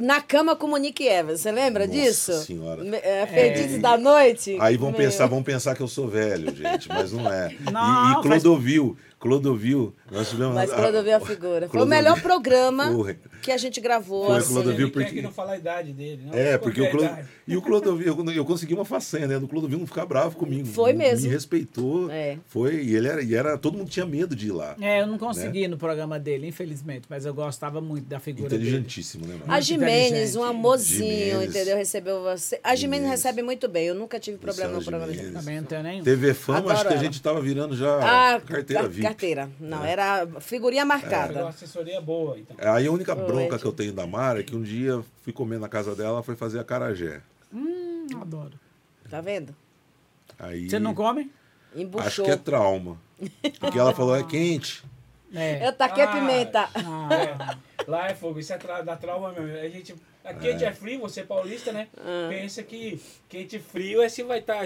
Na cama com Monique Evans, você lembra Nossa disso? Senhora. É, Perdidos da Noite. Aí vão Meu. pensar, vão pensar que eu sou velho, gente, mas não é. E- Não, e, Clodovil, Clodovil, nós tivemos. Mas a- Clodovil é a figura. Foi o Clodovil- melhor programa Foi. Que a gente gravou. Foi, assim. Clodovil, Ele quer porque- que não fala a idade dele. Não, É, porque que é o a Clod... idade? E o Clodovil, eu, eu consegui uma façanha, né? Do Clodovil não ficar bravo comigo. Foi mesmo. Me respeitou. É. Foi, e ele era, e era. Todo mundo tinha medo de ir lá. É, eu não consegui no programa dele, infelizmente, mas eu gostava muito da figura dele. Inteligentíssimo, né, A mano? Jimenez, inteligente. um amorzinho, Jimenez. entendeu? Recebeu você. A Jimenez Jimenez. recebe muito bem. Eu nunca tive problema no programa Jimenez. dele. Também não tenho nenhum. TV Fama, Adoro acho que a gente tava virando já Ah, carteira car- VIP. carteira. Não, era figurinha Pegou marcada. uma assessoria boa, então. Aí a única Oi. Bronca que eu tenho da Mara é que um dia fui comer na casa dela, ela foi fazer a carajé. Hum, adoro. Tá vendo? Aí, Você não come? Acho Embuchou. que é trauma. Porque ela falou, é quente. É. Eu taquei Ah, pimenta. Ah, É, lá é fogo, isso é tra da trauma mesmo. A gente, a quente é. frio, você é paulista, né? Ah. Pensa que quente frio é se vai estar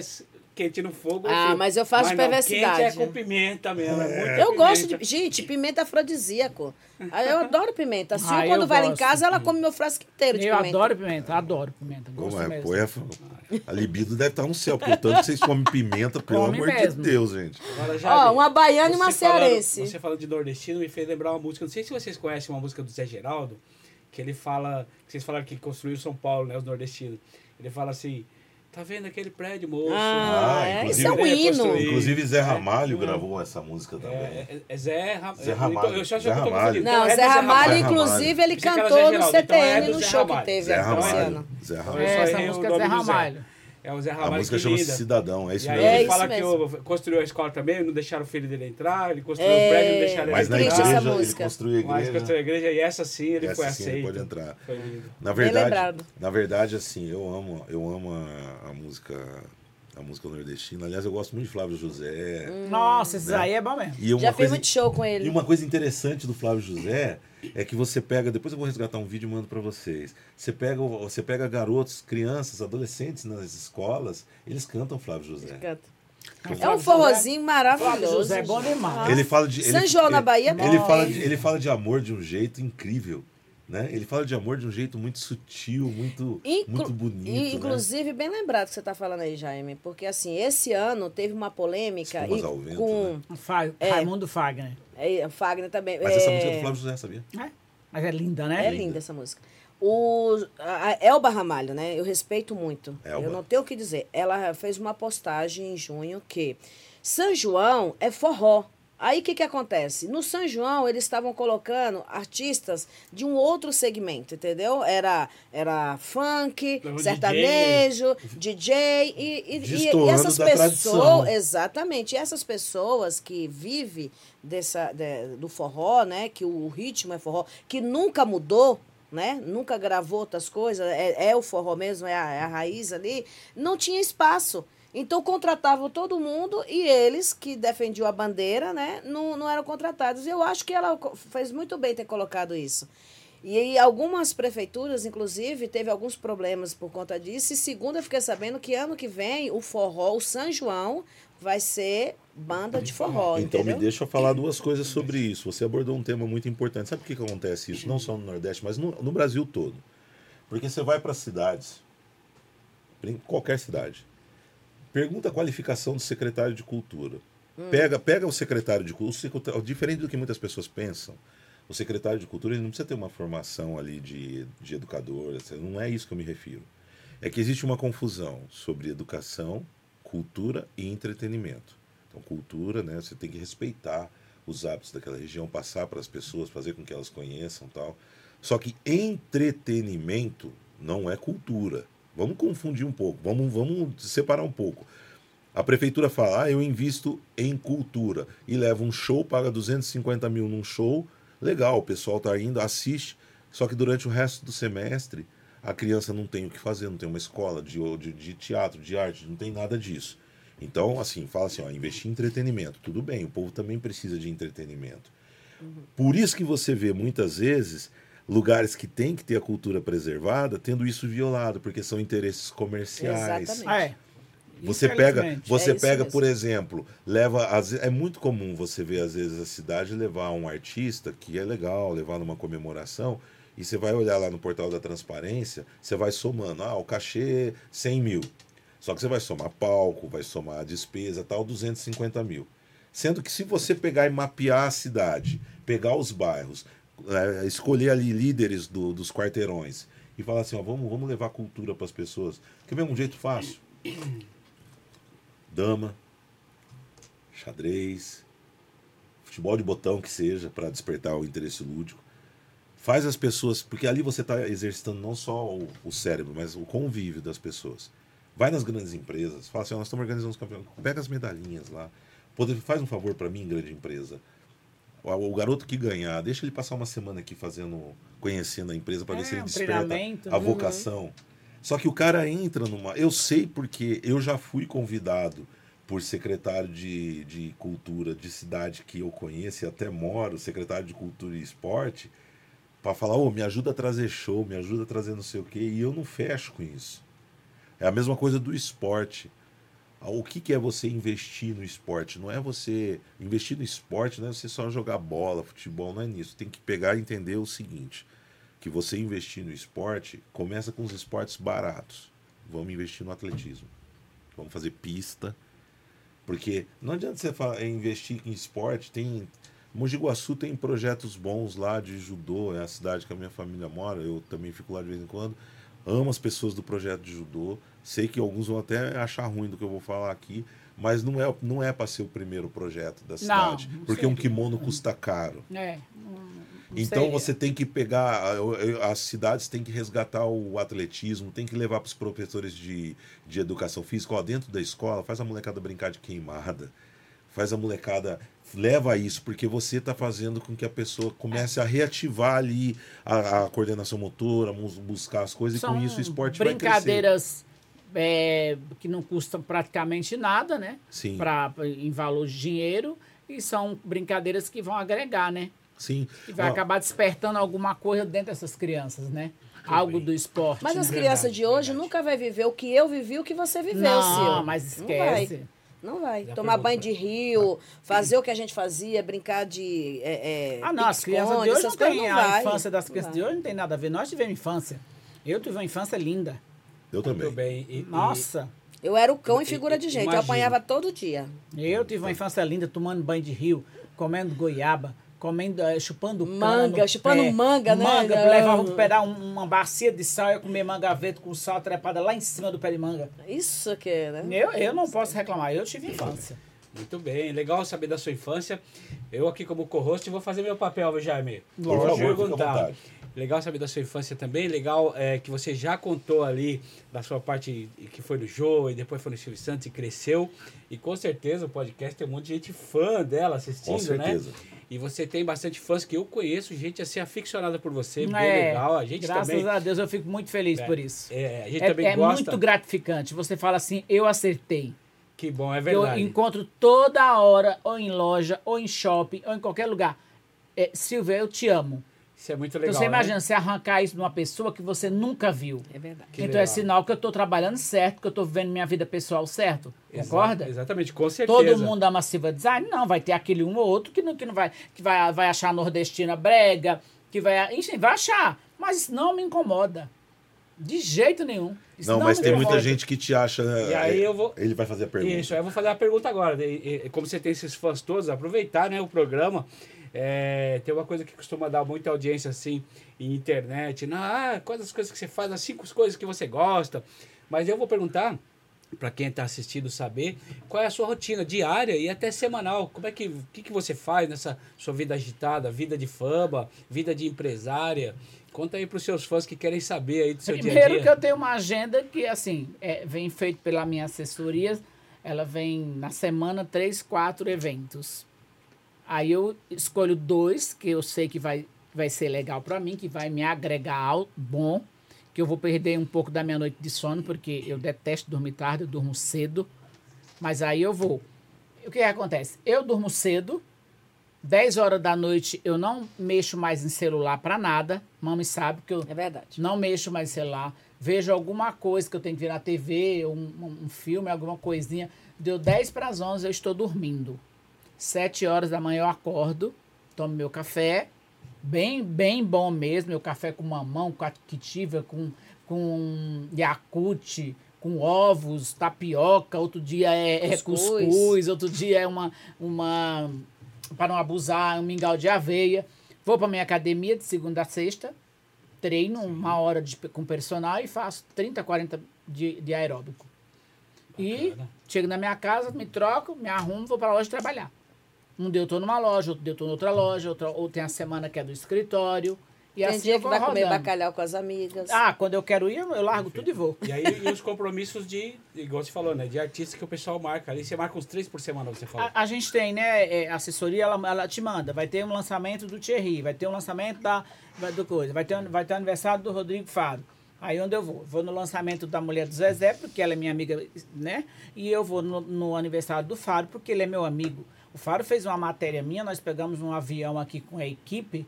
quente no fogo. Ah, frio. mas eu faço não, Perversidade. Quente é com pimenta mesmo. É. muito Eu gosto pimenta. de. Gente, pimenta é afrodisíaco. Ah, Eu adoro pimenta. [laughs] A Sil, Ah, quando eu vai lá em gosto. casa, ela come meu frasco inteiro de eu pimenta. adoro pimenta, adoro pimenta. Pô, Gosto mas, mesmo. pô, é- a libido deve estar no céu, porque o tanto que vocês comem pimenta, pelo Come amor mesmo. de Deus, gente. Agora, já Ó, vi. uma baiana e uma cearense. Você falando de nordestino me fez lembrar uma música. Não sei se vocês conhecem uma música do Zé Geraldo, que ele fala. Que vocês falaram que construiu São Paulo, né? Os nordestinos. Ele fala assim: tá vendo aquele prédio, moço? Ah, Ah, é, isso é um É, hino. Inclusive Zé Ramalho Hum. gravou essa música também. É, é, é Zé, Ram... Zé Ramalho. Eu só Zé eu tô Ramalho. Não, Então, é Zé do Ramalho, Ramalho. inclusive, ele cantou Zé no então é CTN, no Zé show que teve Zé Ramalho. ano. Zé Então, Ramalho. eu É, essa música é Zé Ramalho. É o Zé A Ramalho música que chama-se. Cidadão, é isso E aí mesmo. É ele isso fala que o- construiu a escola também, não deixaram o filho dele entrar, ele construiu É, o prédio, não deixaram Mas ele na entrar. essa igreja, ele música. construiu a Mas igreja. construiu a igreja e essa sim ele Essa foi sim, ele aceito. pode entrar. Foi lindo. Na verdade, lembrado. na verdade, assim, eu amo, eu amo a, a música, a música nordestina. Aliás, eu gosto muito de Flávio José. Nossa, esse Né? aí é bom mesmo. E uma Já fiz coisa, muito show com e ele. uma coisa interessante do Flávio José é que você pega, depois eu vou resgatar um vídeo e mando para vocês. Você pega, você pega garotos, crianças, adolescentes nas escolas, eles cantam Flávio José. Canta. É um forrozinho maravilhoso. José é bom demais. Ele fala de São ele, João, na ele- Bahia, Ele também. fala de, ele fala de amor de um jeito incrível, né? Ele fala de amor de um jeito muito sutil, muito Inclu- muito bonito, e, né? inclusive, bem lembrado que você está falando aí, Jaime, porque assim, esse ano teve uma polêmica e ao vento, com né? Fa- É. Raimundo Fagner. é, Fagner também. Mas essa é, música é do Flávio José, sabia? É, mas é linda, né? É linda essa música. O, a Elba Ramalho, né? Eu respeito muito. Elba. Eu não tenho o que dizer. Ela fez uma postagem em junho que São João é forró. Aí o que, que acontece? No São João, eles estavam colocando artistas de um outro segmento, entendeu? Era, era funk, Era o sertanejo, DJ, e, e- e, e essas pessoas. Exatamente. E essas pessoas que vivem dessa, de- do forró, né? Que o ritmo é forró, que nunca mudou, né? Nunca gravou outras coisas, é, é o forró mesmo, é a, é a raiz ali, não tinha espaço. Então contratavam todo mundo e eles que defendiam a bandeira, né, não, não eram contratados. Eu acho que ela fez muito bem ter colocado isso. E algumas prefeituras, inclusive, teve alguns problemas por conta disso. E segundo, eu fiquei sabendo que ano que vem o forró, o São João, vai ser banda de forró, Então entendeu? me deixa eu falar duas coisas sobre isso. Você abordou um tema muito importante. Sabe por que, que acontece isso? Não só no Nordeste, mas no, no Brasil todo. Porque você vai para cidades, em qualquer cidade, pergunta a qualificação do secretário de cultura. Pega, pega o secretário de cultura, diferente do que muitas pessoas pensam. O secretário de cultura ele não precisa ter uma formação ali de, de educador, não é isso que eu me refiro. É que existe uma confusão sobre educação, cultura e entretenimento. Então, cultura, né, você tem que respeitar os hábitos daquela região, passar para as pessoas, fazer com que elas conheçam tal. Só que entretenimento não é cultura. Vamos confundir um pouco, vamos, vamos separar um pouco. A prefeitura fala, ah, eu invisto em cultura e leva um show, paga 250 mil num show, legal, o pessoal está indo, assiste, só que durante o resto do semestre a criança não tem o que fazer, não tem uma escola de, de, de teatro, de arte, não tem nada disso. Então, assim, fala assim, ó, investir em entretenimento. Tudo bem, o povo também precisa de entretenimento. Uhum. Por isso que você vê muitas vezes lugares que tem que ter a cultura preservada tendo isso violado, porque são interesses comerciais. Exatamente. Ah, é. Você pega, você É pega, mesmo. por exemplo, leva às é muito comum você ver às vezes a cidade levar um artista que é legal, levar numa comemoração e você vai olhar lá no portal da transparência, você vai somando, ah, o cachê 100 mil, só que você vai somar palco, vai somar a despesa, tal, 250 mil. Sendo que se você pegar e mapear a cidade, pegar os bairros, eh, escolher ali líderes do- dos quarteirões e falar assim, ó, vamos, vamos levar cultura para as pessoas. Quer ver um jeito fácil? dama, xadrez, futebol de botão que seja, para despertar o interesse lúdico. Faz as pessoas, porque ali você está exercitando não só o, o cérebro, mas o convívio das pessoas. Vai nas grandes empresas, fala assim, ó, nós estamos organizando os campeonatos, pega as medalhinhas lá. Faz um favor para mim, grande empresa. O, garoto que ganhar, deixa ele passar uma semana aqui fazendo, conhecendo a empresa para É, ver se ele um desperta a Uhum. vocação. Só que o cara entra numa. Eu sei porque eu já fui convidado por secretário de, de cultura de cidade que eu conheço e até moro, secretário de cultura e esporte, para falar: ô, me ajuda a trazer show, me ajuda a trazer não sei o quê, e eu não fecho com isso. É a mesma coisa do esporte. Ah, O que, que é você investir no esporte? Não é você. Investir no esporte não é você só jogar bola, futebol, não é nisso. Tem que pegar e entender o seguinte: que você investir no esporte começa com os esportes baratos. Vamos investir no atletismo. Vamos fazer pista. Porque não adianta você falar, é, investir em esporte. Tem. Mogi tem projetos bons lá de judô, é a cidade que a minha família mora, eu também fico lá de vez em quando. Amo as pessoas do projeto de judô. Sei que alguns vão até achar ruim do que eu vou falar aqui, mas não é, não é para ser o primeiro projeto da cidade. não porque sei. um kimono custa caro. É. não- não Então sei. você tem que pegar, as cidades têm que resgatar o atletismo, tem que levar para os professores de, de educação física, ó, dentro da escola, faz a molecada brincar de queimada, faz a molecada, leva isso, porque você está fazendo com que a pessoa comece a reativar ali a, a coordenação motora, buscar as coisas, e São com isso o esporte vai crescer. brincadeiras é, que não custam praticamente nada, né? Sim. Pra, em valor de dinheiro. E são brincadeiras que vão agregar, né? Sim. E vai Ó, acabar despertando alguma coisa dentro dessas crianças, né? Algo do esporte. Mas né? as Verdade, crianças de hoje verdade. nunca vai viver o que eu vivi, o que você viveu, Não, Sil. mas Não vai. Não vai. Já Tomar banho de rio, fazer o que a gente fazia, brincar de. É, é, Ah, não, as crianças de hoje não têm coisas a vai. infância das Não crianças de hoje não tem nada a ver. Nós tivemos infância. Eu tive uma infância linda. eu também. Muito bem. E- e- Nossa, Eu era o cão em E- figura de gente. Eu apanhava todo dia. eu tive uma infância linda tomando banho de rio, comendo goiaba, comendo, eh, chupando Manga, no chupando pé. manga, né? Manga, Não. levava um pedaço, uma bacia de sal, eu comia manga verde com sal trepada lá em cima do pé de manga. Isso que é, né? Eu, eu não posso reclamar, eu tive infância. Muito bem, legal saber da sua infância. Eu aqui como co-host vou fazer meu papel, Jaime? Por Vou perguntar. Legal saber da sua infância também. Legal é, que você já contou ali da sua parte que foi no Jô e depois foi no Silvio Santos e cresceu. E com certeza o podcast tem um monte de gente fã dela assistindo, Com certeza. né? E você tem bastante fãs que eu conheço, gente assim aficionada por você, bem É, legal. A gente graças também. a Deus eu fico muito feliz É, por isso. É, a gente É, também é gosta. muito gratificante. Você fala assim, eu acertei. Que bom, é Eu verdade. encontro toda hora, ou em loja, ou em shopping, ou em qualquer lugar. É, Silvia, eu te amo. Isso é muito Então, legal. você né? imagina você arrancar isso de uma pessoa que você nunca viu. É verdade. Que então legal. é sinal que eu estou trabalhando certo, que eu estou vivendo minha vida pessoal certo. Exa- Concorda? Exatamente, com certeza. Todo mundo ama Silva Design? Não, vai ter aquele um ou outro que não, que não vai, que vai, vai achar nordestina brega, que vai, enfim, vai achar. Mas isso não me incomoda. De jeito nenhum. Isso Não, mas me tem muita gente que te acha. E aí eu vou- Ele vai fazer a pergunta. Isso, aí eu vou fazer uma pergunta agora. E- e- Como você tem esses fãs todos, aproveitar né, o programa. É, tem uma coisa que costuma dar muita audiência assim em internet. Na, ah, quais as coisas que você faz, as cinco coisas que você gosta. Mas eu vou perguntar para quem está assistindo saber qual é a sua rotina diária e até semanal. Como é que, o que, que você faz nessa sua vida agitada, vida de fama, vida de empresária? Conta aí para os seus fãs que querem saber aí do seu dia a Primeiro dia. que eu tenho uma agenda que, assim, é, vem feito pela minha assessoria. Ela vem na semana três, quatro eventos. Aí eu escolho dois que eu sei que vai, vai ser legal para mim, que vai me agregar algo bom, que eu vou perder um pouco da minha noite de sono, porque eu detesto dormir tarde, eu durmo cedo. Mas aí eu vou. O que, acontece? Eu durmo cedo, 10 horas da noite eu não mexo mais em celular para nada. Mami sabe que eu É verdade. não mexo mais em celular. Vejo alguma coisa que eu tenho que ver na TV, um, um- um filme, alguma coisinha. Deu 10 para as 11, eu estou dormindo. 7 horas da manhã eu acordo, tomo meu café, bem bem bom mesmo, meu café com mamão, com atitiva, com, com Yakult, com ovos, tapioca, outro dia é, é Cuscuz. cuscuz, outro dia é uma, uma para não abusar, um mingau de aveia. Vou para minha academia de segunda a sexta, treino uma hora de, com personal e faço 30, 40 de, de aeróbico. E Bacana. chego na minha casa, me troco, me arrumo, vou para a loja trabalhar. Um dia eu tô numa loja, outro dia eu tô noutra loja, outra, ou tem a semana que é do escritório. E Tem assim dia eu que vou vai comer rodando. bacalhau com as amigas. Ah, quando eu quero ir, eu largo tudo e vou. E aí, e os compromissos de, igual você falou, né? De artistas que o pessoal marca ali. Você marca uns três por semana, você falou. A, a gente tem, né? é, a assessoria, ela, ela te manda. Vai ter um lançamento do Thierry, vai ter um lançamento da, vai- do coisa, vai ter, vai ter o aniversário do Rodrigo Faro. Aí onde eu vou? Vou no lançamento da mulher do Zezé, porque ela é minha amiga, né? E eu vou no, no aniversário do Faro, porque ele é meu amigo. O Faro fez uma matéria minha, nós pegamos um avião aqui com a equipe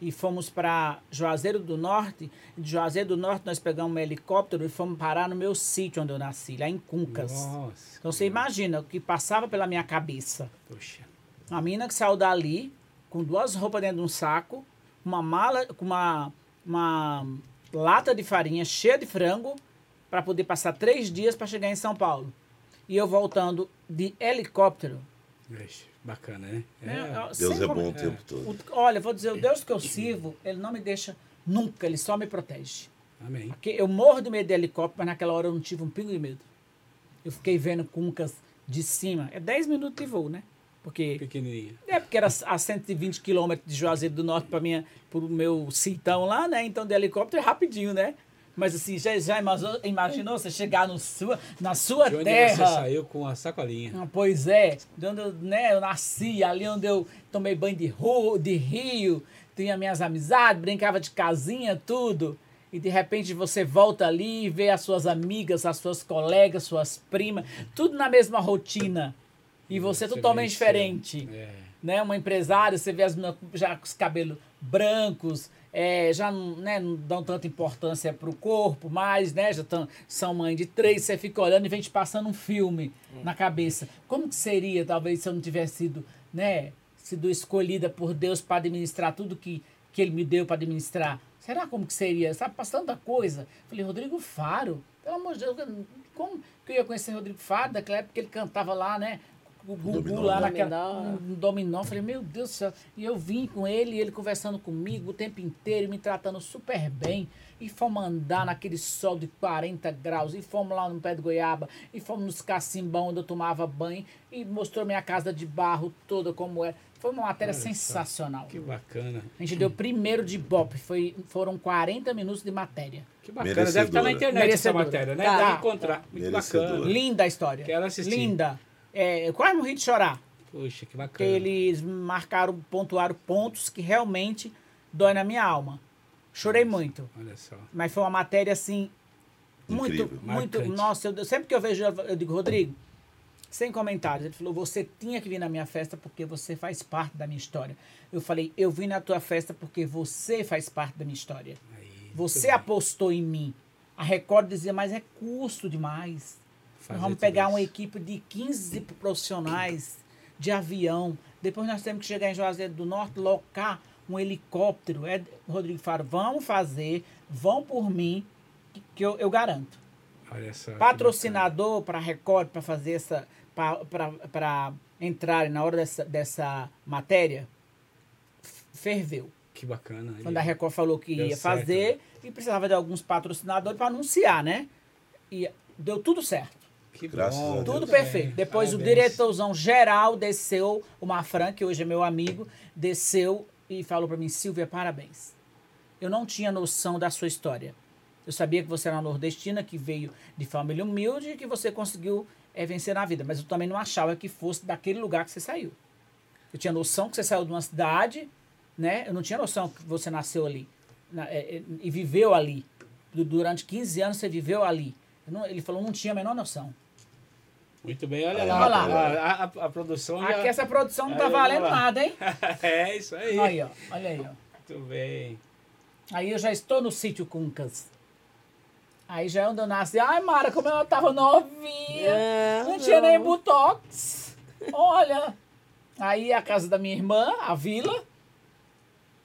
e fomos para Juazeiro do Norte. De Juazeiro do Norte nós pegamos um helicóptero e fomos parar no meu sítio onde eu nasci, lá em Cuncas. Nossa. Então você imagina o que passava pela minha cabeça. Poxa. Uma menina que saiu dali com duas roupas dentro de um saco, uma mala, com uma, uma lata de farinha cheia de frango para poder passar três dias para chegar em São Paulo. E eu voltando de helicóptero. Ixi, Bacana, né? Eu- Deus é bom o tempo todo. o- olha, vou dizer, o Deus que eu sirvo, ele não me deixa nunca, ele só me protege. Amém. Porque eu morro de medo de helicóptero, mas naquela hora eu não tive um pingo de medo. Eu fiquei vendo Cuncas de cima. É 10 minutos de voo, né? Porque Pequenininha. é porque era a 120 quilômetros de Juazeiro do Norte para pro meu citão lá, né? Então de helicóptero é rapidinho, né? Mas assim, já, já imaginou, você chegar no sua, na sua De onde terra? você saiu com a sacolinha. Ah, Pois é, de onde eu, né, eu nasci, ali onde eu tomei banho de, ru, de rio, tinha minhas amizades, brincava de casinha, tudo. E de repente você volta ali e vê as suas amigas, as suas colegas, suas primas, tudo na mesma rotina. E você, Você totalmente venceu. diferente. É. Né? Uma empresária, você vê as já com os cabelos brancos, é, já não, né, não dão tanta importância pro corpo, mas né, já tão, são mãe de três, você fica olhando e vem te passando um filme na cabeça. Como que seria, talvez, se eu não tivesse sido, né, sido escolhida por Deus para administrar tudo que, que Ele me deu para administrar? Será como que seria? Sabe, passando tanta coisa. Falei, Rodrigo Faro, pelo amor de Deus, como que eu ia conhecer Rodrigo Faro daquela época que ele cantava lá, né? O Gugu Dominó. lá naquela Dominó. um dominó. Falei, meu Deus do céu. E eu vim com ele, ele conversando comigo o tempo inteiro, me tratando super bem. E fomos andar naquele sol de 40 graus. E fomos lá no pé de goiaba. E fomos nos cacimbão onde eu tomava banho. E mostrou minha casa de barro toda como era. Foi uma matéria Olha só. sensacional. Que bacana. A gente deu primeiro de Bop. Foi, foram 40 minutos de matéria. Que bacana. Deve estar na Merecedora. internet essa Merecedora. matéria, né? Tá. Deve encontrar. Muito Merecedora. bacana. Linda a história. Quero assistir. Linda. É, eu quase morri de chorar. Poxa, que Porque bacana. eles marcaram, pontuaram pontos que realmente dói na minha alma. Chorei muito. Olha só. Mas foi uma matéria assim. Muito, Incrível. muito. Marcante. Nossa, eu- sempre que eu vejo, eu digo, Rodrigo, sem comentários. Ele falou: você tinha que vir na minha festa porque você faz parte da minha história. Eu falei: eu vim na tua festa porque você faz parte da minha história. Aí, Você muito apostou em mim. A Record dizia: mas é custo demais. Fazer vamos pegar uma isso. equipe de 15 profissionais de avião. Depois nós temos que chegar em Juazeiro do Norte, locar um helicóptero. É, Rodrigo Faro, vamos fazer, vão por mim. que eu, eu garanto. Olha só. que Patrocinador para Record, para fazer essa. para entrar na hora dessa, dessa matéria, ferveu. Que bacana. Quando a Record falou que ia certo, fazer e precisava de alguns patrocinadores para anunciar, né? E deu tudo certo. Que Graças bom. a Deus. Tudo perfeito. bem. Depois o Parabéns. diretorzão geral desceu, o Mafran, que hoje é meu amigo, desceu e falou para mim, Silvia, parabéns. Eu não tinha noção da sua história. Eu sabia que você era uma nordestina, que veio de família humilde e que você conseguiu eh, vencer na vida. Mas eu também não achava que fosse daquele lugar que você saiu. Eu tinha noção que você saiu de uma cidade, né? Eu não tinha noção que você nasceu ali na- eh, e viveu ali. Du- Durante 15 anos você viveu ali. Não- ele falou, não tinha a menor noção. Muito bem, olha Olha lá. lá. A, a- a produção já... Aqui essa produção não tá Aí, valendo lá. nada, hein? [laughs] é isso aí. Aí, ó. Olha aí, ó. Muito bem. Aí eu já estou no sítio Cuncas. Aí já é onde eu nasci. Ai, Mara, como ela tava novinha. É, não tinha não. nem botox. Olha. Aí a casa da minha irmã, a vila.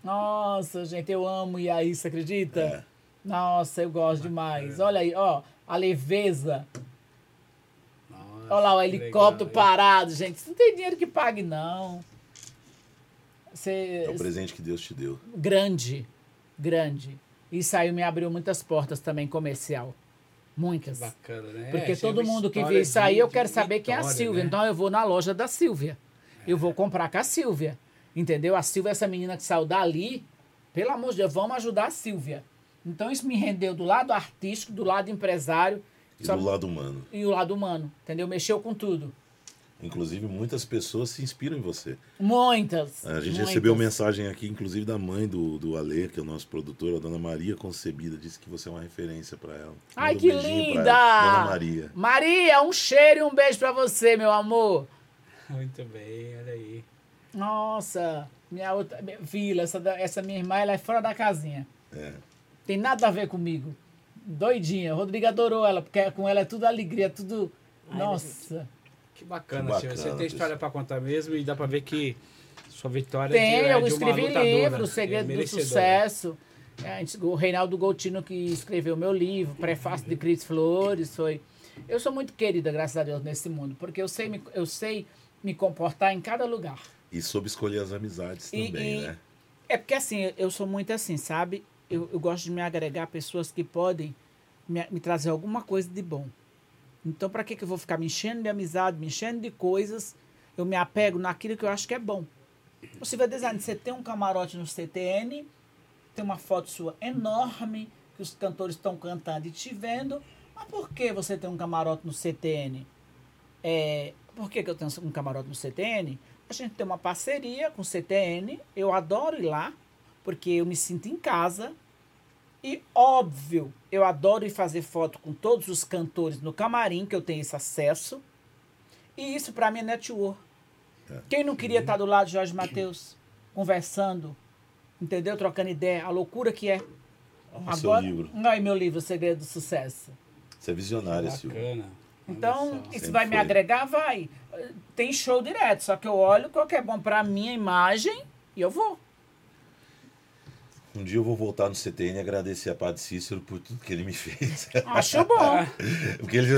Nossa, gente, eu amo ir aí, você acredita? É. Nossa, eu gosto demais. Olha aí, ó. A leveza. Olha lá o que helicóptero legal. parado, gente. Isso não tem dinheiro que pague, não. Você, É o presente que Deus te deu. grande, grande. Isso aí me abriu muitas portas também comercial. Muitas. Bacana, né? Porque é todo mundo que vê isso aí, eu quero saber quem é a vitória, Silvia. né? Então eu vou na loja da Silvia. Eu vou comprar com a Silvia. Entendeu? A Silvia, essa menina que saiu dali, pelo amor de Deus, vamos ajudar a Silvia. Então isso me rendeu do lado artístico, do lado empresário E só- do lado humano. e o lado humano. Entendeu? Mexeu com tudo. Inclusive, muitas pessoas se inspiram em você. Muitas. A gente muitas. recebeu mensagem aqui, inclusive da mãe do, do Ale, que é o nosso produtor, a dona Maria Concebida, disse que você é uma referência para ela. Ai, Manda um que linda! Dona Maria. Maria, um cheiro e um beijo pra você, meu amor. [laughs] Muito bem, olha aí. Nossa, minha outra minha vila, essa, essa minha irmã, ela é fora da casinha. É. Tem nada a ver comigo. Doidinha. Rodrigo adorou ela, porque com ela é tudo alegria, tudo. Nossa. Que bacana, Que Silvia. Você bacana, tem história pra contar mesmo e dá pra ver que sua vitória Tem, é eu de escrevi livro, O é Segredo do merecedora. Sucesso. É, o Reinaldo Goutino que escreveu meu livro, Prefácio de Cris Flores, foi. Eu sou muito querida, graças a Deus, nesse mundo, porque eu sei me, eu sei me comportar em cada lugar. E soube escolher as amizades E- também, e- né? É porque assim, eu sou muito assim, sabe? Eu, eu gosto de me agregar a pessoas que podem me, me trazer alguma coisa de bom. Então, para que, que eu vou ficar me enchendo de amizade, me enchendo de coisas? Eu me apego naquilo que eu acho que é bom. O Silvia Design, você tem um camarote no CTN, tem uma foto sua enorme, que os cantores estão cantando e te vendo. Mas por que você tem um camarote no CTN? É, por que, que eu tenho um camarote no CTN? A gente tem uma parceria com o CTN. Eu adoro ir lá, porque eu me sinto em casa. E, óbvio, eu adoro ir fazer foto com todos os cantores no camarim, que eu tenho esse acesso. E isso, para mim, é network. É. Quem não queria estar do lado de Jorge Matheus, conversando, entendeu? Trocando ideia, a loucura que é. Olha o seu livro. Aí, meu livro, O Segredo do Sucesso. Você é visionária, Silvia. Bacana. Então, isso Sempre vai me foi. agregar? Vai. Tem show direto, só que eu olho qual que é bom pra minha imagem e eu vou. Um dia eu vou voltar no CTN e agradecer a Padre Cícero por tudo que ele me [laughs] fez. Acho bom. [laughs] Porque ele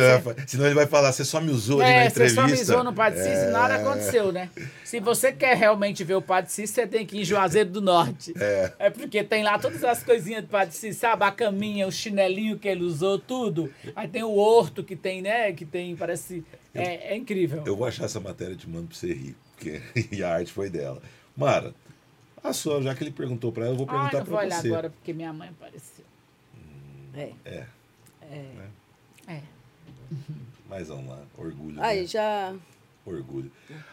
senão ele vai falar, você só me usou ali na É, você entrevista. só me zoou no Padre Cícero e nada aconteceu, né? Se você quer realmente ver o Padre Cícero, você tem que ir em Juazeiro do Norte. É. porque tem lá todas as coisinhas do Padre Cícero, sabe? A caminha, o chinelinho que ele usou, tudo. Aí tem o horto que tem, né? Que tem, parece... É, é incrível. Eu vou achar essa matéria e te mando pra você rir. Porque [laughs] e a arte foi dela. Mara, a sua, já que ele perguntou pra ela, eu vou Ah, perguntar não vou pra olhar você. agora porque minha mãe apareceu. É. É, É. mas vamos lá. Orgulho. Aí né? já. Orgulho.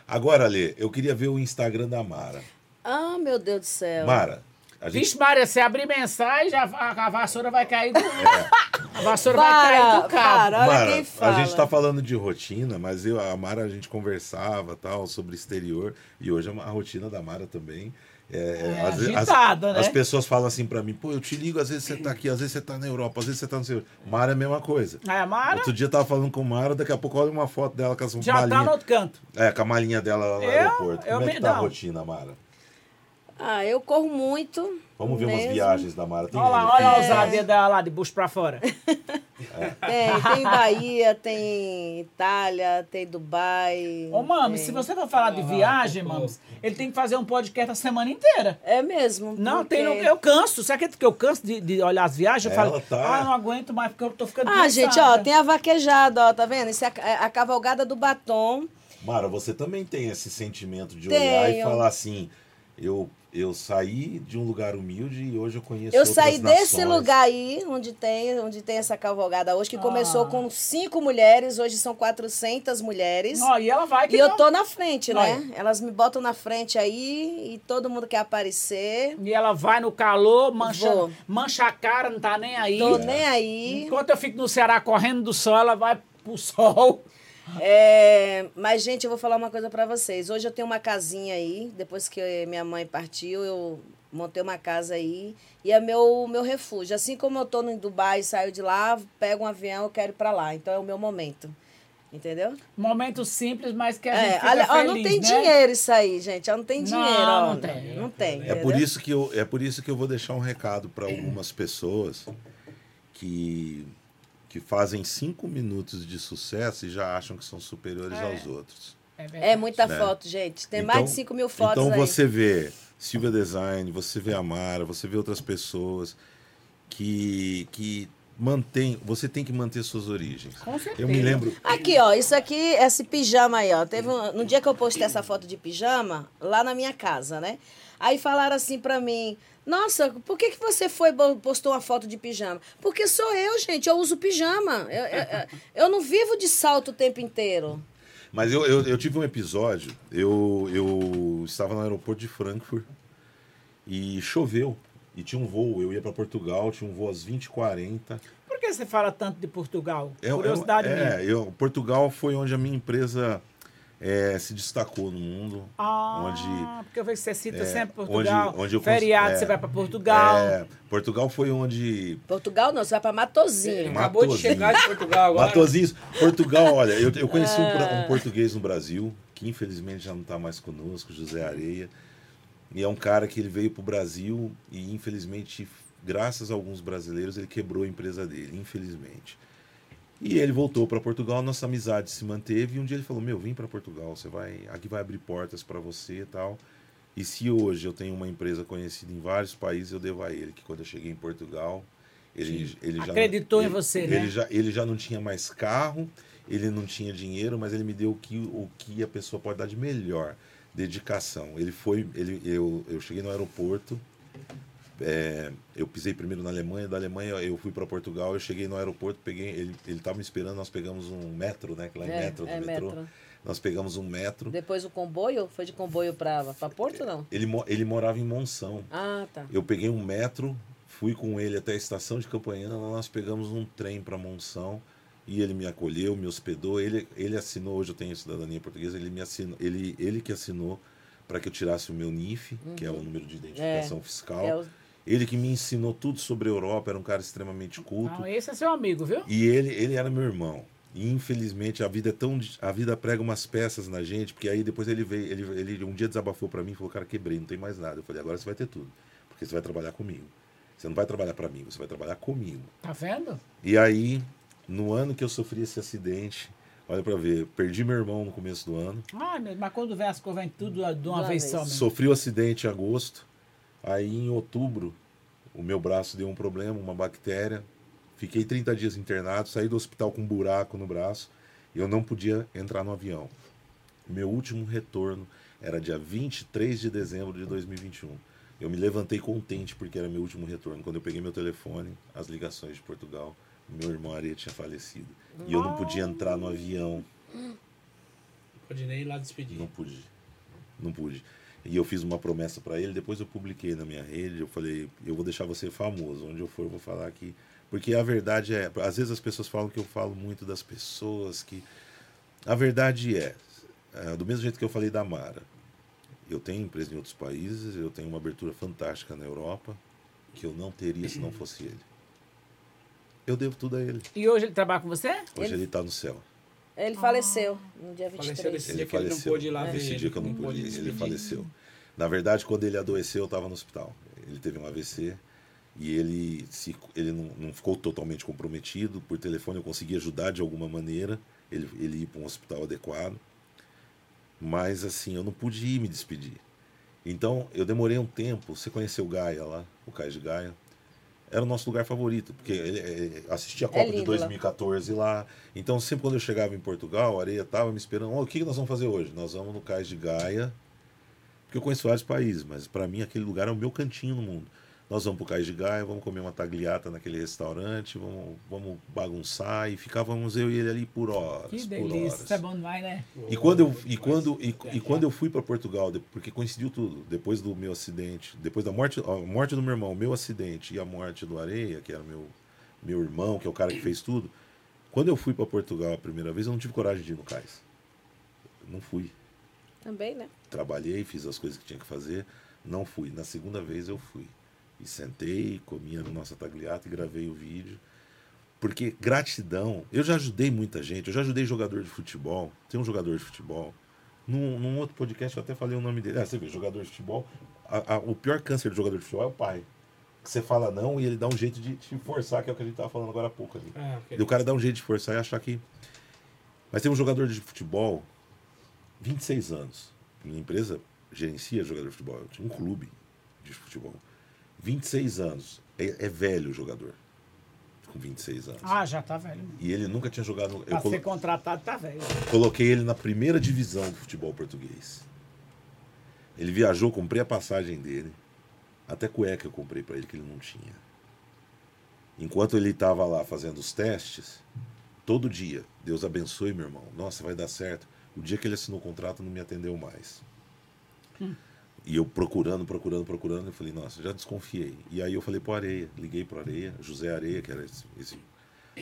Agora, Lê, eu queria ver o Instagram da Mara. Ah, meu Deus do céu. Mara, a gente. Vixe, Maria, se abrir mensagem, a, a- a vassoura vai cair do. [laughs] A vassoura vai cair do cabo. para, olha Mara, quem fala. a gente tá falando de rotina, mas eu, a Mara, a gente conversava tal sobre exterior. E hoje a rotina da Mara também. É, É às vezes- agitada, as, né? as pessoas falam assim pra mim, pô, eu te ligo, às vezes você tá aqui, às vezes você tá na Europa, às vezes você tá no seu. Mara é a mesma coisa. Aí a Mara Outro dia eu tava falando com Mara, daqui a pouco olha uma foto dela com as já tá malinhas. no outro canto. É, com a malinha dela lá no Eu- aeroporto. eu Como é me- que tá a rotina, Mara? Ah, eu corro muito. Vamos ver umas mesmo. viagens da Mara. Tem Olha lá, olha a ousadia dela lá de bucho pra fora. [laughs] Tem, tem Bahia, tem Itália, tem Dubai. Ô, Mami, tem- se você for falar de viagem. Mami, ele tem que fazer um podcast a semana inteira. É mesmo. Não, porque- tem, eu canso. Você acredita que eu canso de, de olhar as viagens? Eu Ela falo, tá- ah, não aguento mais porque eu tô ficando Ah, cansada. gente, ó, tem a vaquejada, ó, tá vendo? Isso é a, a cavalgada do batom. Mara, você também tem esse sentimento de olhar e Tenho. falar assim: eu, eu saí de um lugar humilde e hoje eu conheço Eu saí desse nações. lugar aí, onde tem, onde tem essa cavalgada hoje, que Ah. começou com cinco mulheres, hoje são 400 mulheres. Ó, e ela vai que E eu não. tô na frente, né? Elas me botam na frente aí e todo mundo quer aparecer. E ela vai no calor, mancha, Vou. mancha a cara, não tá nem aí. Tô nem aí. Enquanto eu fico no Ceará correndo do sol, ela vai pro [laughs] sol. É, mas, gente, eu vou falar uma coisa pra vocês. Hoje eu tenho uma casinha aí. Depois que minha mãe partiu, eu montei uma casa aí. E é meu, meu refúgio. Assim como eu tô no Dubai e saio de lá, pego um avião, eu quero ir pra lá. Então é o meu momento. Entendeu? Momento simples, mas que a gente É, fica olha, ó, não tem né? dinheiro isso aí, gente. Ó, não tem Não, dinheiro. ó. não tem. Não tem. É por, isso que eu, é por isso que eu vou deixar um recado para algumas pessoas que, que fazem cinco minutos de sucesso e já acham que são superiores É. aos outros. É. É muita né? foto, gente. Tem Então- mais de 5 mil fotos Então aí. você vê Silvia Design, você vê a Mara, você vê outras pessoas que, que mantém. Você tem que manter suas origens. Com certeza. Eu me lembro. Aqui, ó, isso aqui, esse pijama aí, ó. Teve um, no dia que eu postei essa foto de pijama, lá na minha casa, né? Aí falaram assim pra mim: Nossa, por que, que você foi e postou uma foto de pijama? Porque sou eu, gente, eu uso pijama. Eu, eu, eu- eu não vivo de salto o tempo inteiro. Mas eu, eu, eu tive um episódio, eu, eu estava no aeroporto de Frankfurt e choveu. E tinha um voo, eu ia para Portugal, tinha um voo às 20h40. Por que você fala tanto de Portugal? É, Curiosidade é, minha. é, eu, Portugal foi onde a minha empresa é, se destacou no mundo. Ah, onde porque eu vejo que você cita é, sempre Portugal. onde- onde eu Feriado, é, você vai para Portugal. É, Portugal foi onde. Portugal não, você vai pra Matozinho. Ma- Acabou de chegar de Portugal agora. Matosinhos. Portugal, olha, eu, eu conheci um, pro- um português no Brasil, que infelizmente já não está mais conosco, José Areia. E é um cara que ele veio para o Brasil e infelizmente, graças a alguns brasileiros, ele quebrou a empresa dele, infelizmente. E ele voltou para Portugal, nossa amizade se manteve. E um dia ele falou: Meu, vem para Portugal, você vai, aqui vai abrir portas para você e tal. E se hoje eu tenho uma empresa conhecida em vários países, eu devo a ele, que quando eu cheguei em Portugal, ele, ele já não- Acreditou em ele- você, ele né? Já, ele já não tinha mais carro, ele não tinha dinheiro, mas ele me deu o que, o que a pessoa pode dar de melhor, dedicação. Ele foi, ele, eu, eu cheguei no aeroporto, é, eu pisei primeiro na Alemanha, da Alemanha eu fui para Portugal, eu cheguei no aeroporto, peguei, ele ele estava me esperando, nós pegamos um metro, né, que lá é, É, metro, é metrô. metro. Nós pegamos um metro. Depois o comboio, foi de comboio pra Porto, não? Ele, ele morava em Monção. Ah, tá. Eu peguei um metro, fui com ele até a estação de Campanhana, lá nós pegamos um trem para Monção e ele me acolheu, me hospedou. Ele, ele assinou, hoje eu tenho cidadania portuguesa, ele me assinou, ele, ele que assinou para que eu tirasse o meu NIF, que é o número de identificação fiscal. É o- Ele que me ensinou tudo sobre a Europa, era um cara extremamente culto. Não, esse é seu amigo, viu? E ele, ele era meu irmão. E infelizmente a vida é tão. A vida prega umas peças na gente, porque aí depois ele veio, ele, ele um dia desabafou para mim e falou: Cara, quebrei, não tem mais nada. Eu falei: Agora você vai ter tudo, porque você vai trabalhar comigo. Você não vai trabalhar para mim, você vai trabalhar comigo. Tá vendo? E aí, no ano que eu sofri esse acidente, olha para ver, perdi meu irmão no começo do ano, Ah, mas quando vem as coisas, vem tudo de uma, De uma vez vez. só mesmo. sofri o acidente em agosto. Aí em outubro, o meu braço deu um problema, uma bactéria. Fiquei 30 dias internado, saí do hospital com um buraco no braço e eu não podia entrar no avião. Meu último retorno era dia 23 de dezembro de 2021. Eu me levantei contente porque era meu último retorno. Quando eu peguei meu telefone, as ligações de Portugal, meu irmão Areia tinha falecido. E eu não podia entrar no avião. Pode nem ir lá despedir. Não pude. Não pude. E eu fiz uma promessa para ele, depois eu publiquei na minha rede, eu falei, eu vou deixar você famoso, onde eu for eu vou falar que porque a verdade é, às vezes as pessoas falam que eu falo muito das pessoas que a verdade é, é, do mesmo jeito que eu falei da Mara. Eu tenho empresa em outros países, eu tenho uma abertura fantástica na Europa, que eu não teria se não fosse ele. Eu devo tudo a ele. E hoje ele trabalha com você? Hoje Ele- ele está no céu. Ele faleceu no dia Faleceu 23. desse Ele dia que ele não faleceu. pôde ir lá ver Esse dia que eu não pude, ir, ele faleceu. Na verdade, quando ele adoeceu, eu estava no hospital. Ele teve um AVC e ele, se, ele não, não ficou totalmente comprometido. Por telefone eu consegui ajudar de alguma maneira ele, ele ir para um hospital adequado. Mas assim, eu não pude ir me despedir. Então, eu demorei um tempo. Você conheceu o Gaia lá, o Cais de Gaia? Era o nosso lugar favorito, porque ele, ele assistia a Copa de lindo lá. 2014 lá. Então, sempre quando eu chegava em Portugal, a Areia estava me esperando. "Ó, o que que nós vamos fazer hoje? Nós vamos no Cais de Gaia, porque eu conheço vários países, mas para mim aquele lugar é o meu cantinho no mundo. Nós vamos pro Cais de Gaia, vamos comer uma tagliata naquele restaurante, vamos, vamos bagunçar e ficávamos eu e ele ali por horas. Que por delícia. horas. Isso é bom demais, né? E quando eu, e quando, e, e quando eu fui para Portugal, porque coincidiu tudo, depois do meu acidente, depois da morte, a morte do meu irmão, o meu acidente e a morte do Areia, que era meu, meu irmão, que é o cara que fez tudo, quando eu fui para Portugal a primeira vez, eu não tive coragem de ir no cais. Não fui. Também, né? Trabalhei, fiz as coisas que tinha que fazer, não fui. Na segunda vez eu fui. E sentei, comi a nossa tagliata e gravei o vídeo. Porque gratidão, eu já ajudei muita gente, eu já ajudei jogador de futebol. Tem um jogador de futebol. Num, num outro podcast eu até falei o nome dele. Ah, você vê, jogador de futebol. a- a- o pior câncer de jogador de futebol é o pai. Que você fala não e ele dá um jeito de te forçar, que é o que a gente tava falando agora há pouco ali. Ah, ok. E o cara dá um jeito de forçar e achar que. Mas tem um jogador de futebol, 26 anos. Minha empresa gerencia jogador de futebol. Eu tinha um clube de futebol. 26 anos. É, é velho o jogador. Com 26 anos. Ah, já tá velho. E ele nunca tinha jogado. Pra Eu colo- ser contratado, tá velho. coloquei ele na primeira divisão do futebol português. Ele viajou, comprei a passagem dele. Até cueca eu comprei para ele que ele não tinha. Enquanto ele estava lá fazendo os testes, todo dia, Deus abençoe meu irmão. Nossa, vai dar certo. O dia que ele assinou o contrato não me atendeu mais. E eu procurando, procurando, procurando, eu falei, nossa, já desconfiei. E aí eu falei pro Areia, liguei pro Areia, José Areia, que era esse. esse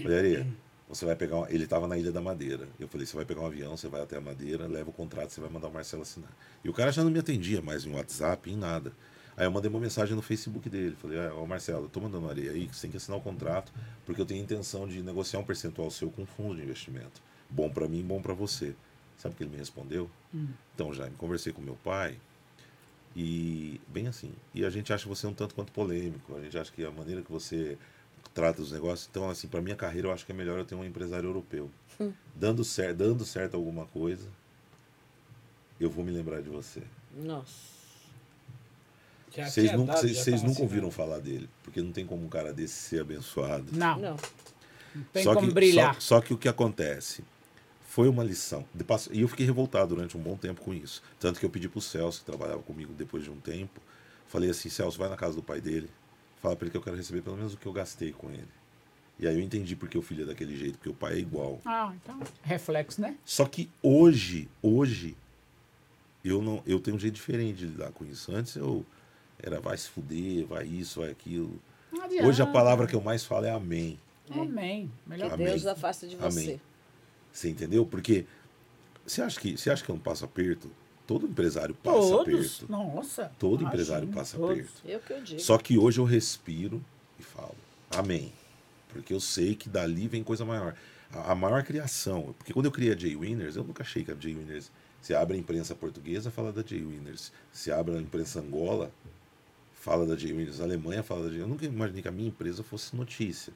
falei, Areia, você vai pegar. um-" Ele estava na Ilha da Madeira. Eu falei, você vai pegar um avião, você vai até a Madeira, leva o contrato, você vai mandar o Marcelo assinar. E o cara já não me atendia mais em WhatsApp, em nada. Aí eu mandei uma mensagem no Facebook dele. Falei, ah, ô Marcelo, eu tô mandando areia aí, que você tem que assinar o contrato, porque eu tenho intenção de negociar um percentual seu com um fundo de investimento. Bom para mim, bom para você. Sabe o que ele me respondeu? Então, Jaime, conversei com meu pai e bem assim. E a gente acha você um tanto quanto polêmico. A gente acha que a maneira que você trata os negócios. Então, assim, para minha carreira, eu acho que é melhor eu ter um empresário europeu. Dando, cer dando certo alguma coisa, eu vou me lembrar de você. Nossa. Já Vocês nunca, dado, vocês, nunca ouviram assinado. falar dele, porque não tem como um cara desse ser abençoado. Não, Não. tem só como que, brilhar. Só, só que o que acontece foi uma lição. E eu fiquei revoltado durante um bom tempo com isso. Tanto que eu pedi pro Celso, que trabalhava comigo depois de um tempo, falei assim, Celso, vai na casa do pai dele, fala pra ele que eu quero receber pelo menos o que eu gastei com ele. E aí eu entendi porque o filho é daquele jeito, porque o pai é igual. Ah, então, reflexo, né? Só que hoje, hoje, eu não, eu tenho um jeito diferente de lidar com isso. Antes eu era vai se fuder, vai isso, vai aquilo. Hoje a palavra que eu mais falo é amém. Amém. Melhor Amém. Deus afasta de você. Amém. Você entendeu? Porque você acha que, você acha que eu não passo aperto? Todo empresário passa Todos. aperto. Nossa. Todo empresário passa todos. aperto. Eu que eu digo. Só que hoje eu respiro e falo, amém. Porque eu sei que dali vem coisa maior. A, a maior criação, porque quando eu criei a J-Winners, eu nunca achei que a J-Winners. Se abre a imprensa portuguesa, fala da J-Winners. Se abre a imprensa Angola, fala da J-Winners. A Alemanha fala da J-Winners. Eu nunca imaginei que a minha empresa fosse notícia.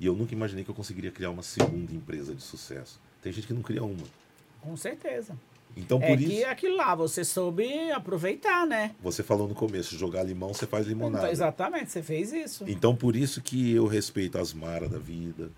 E eu nunca imaginei que eu conseguiria criar uma segunda empresa de sucesso. Tem gente que não cria uma. Com certeza. Então, é por que isso, aquilo lá, você soube aproveitar, né? você falou no começo, jogar limão, você faz limonada. Exatamente, você fez isso. Então, por isso que eu respeito as Mara da vida,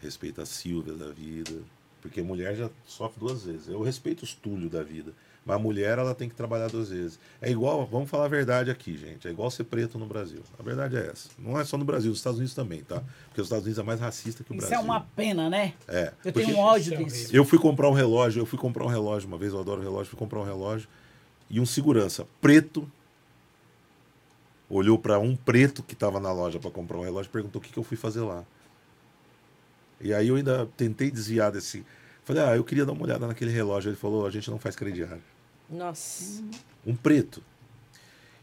respeito a Silvia da vida, porque mulher já sofre duas vezes. Eu respeito os Túlio da vida, mas a mulher ela tem que trabalhar duas vezes. É igual, vamos falar a verdade aqui, gente, é igual ser preto no Brasil. A verdade é essa. Não é só no Brasil, nos Estados Unidos também, tá? Porque os Estados Unidos é mais racista que o Isso Brasil. é uma pena, né? É, Eu porque tenho um ódio Isso é disso. eu fui comprar um relógio, eu fui comprar um relógio uma vez, eu adoro relógio, fui comprar um relógio e um segurança preto olhou para um preto que estava na loja para comprar um relógio e perguntou o que, que eu fui fazer lá. E aí eu ainda tentei desviar desse. Falei, ah, eu queria dar uma olhada naquele relógio. Ele falou, a gente não faz crediário. Nossa. Um preto.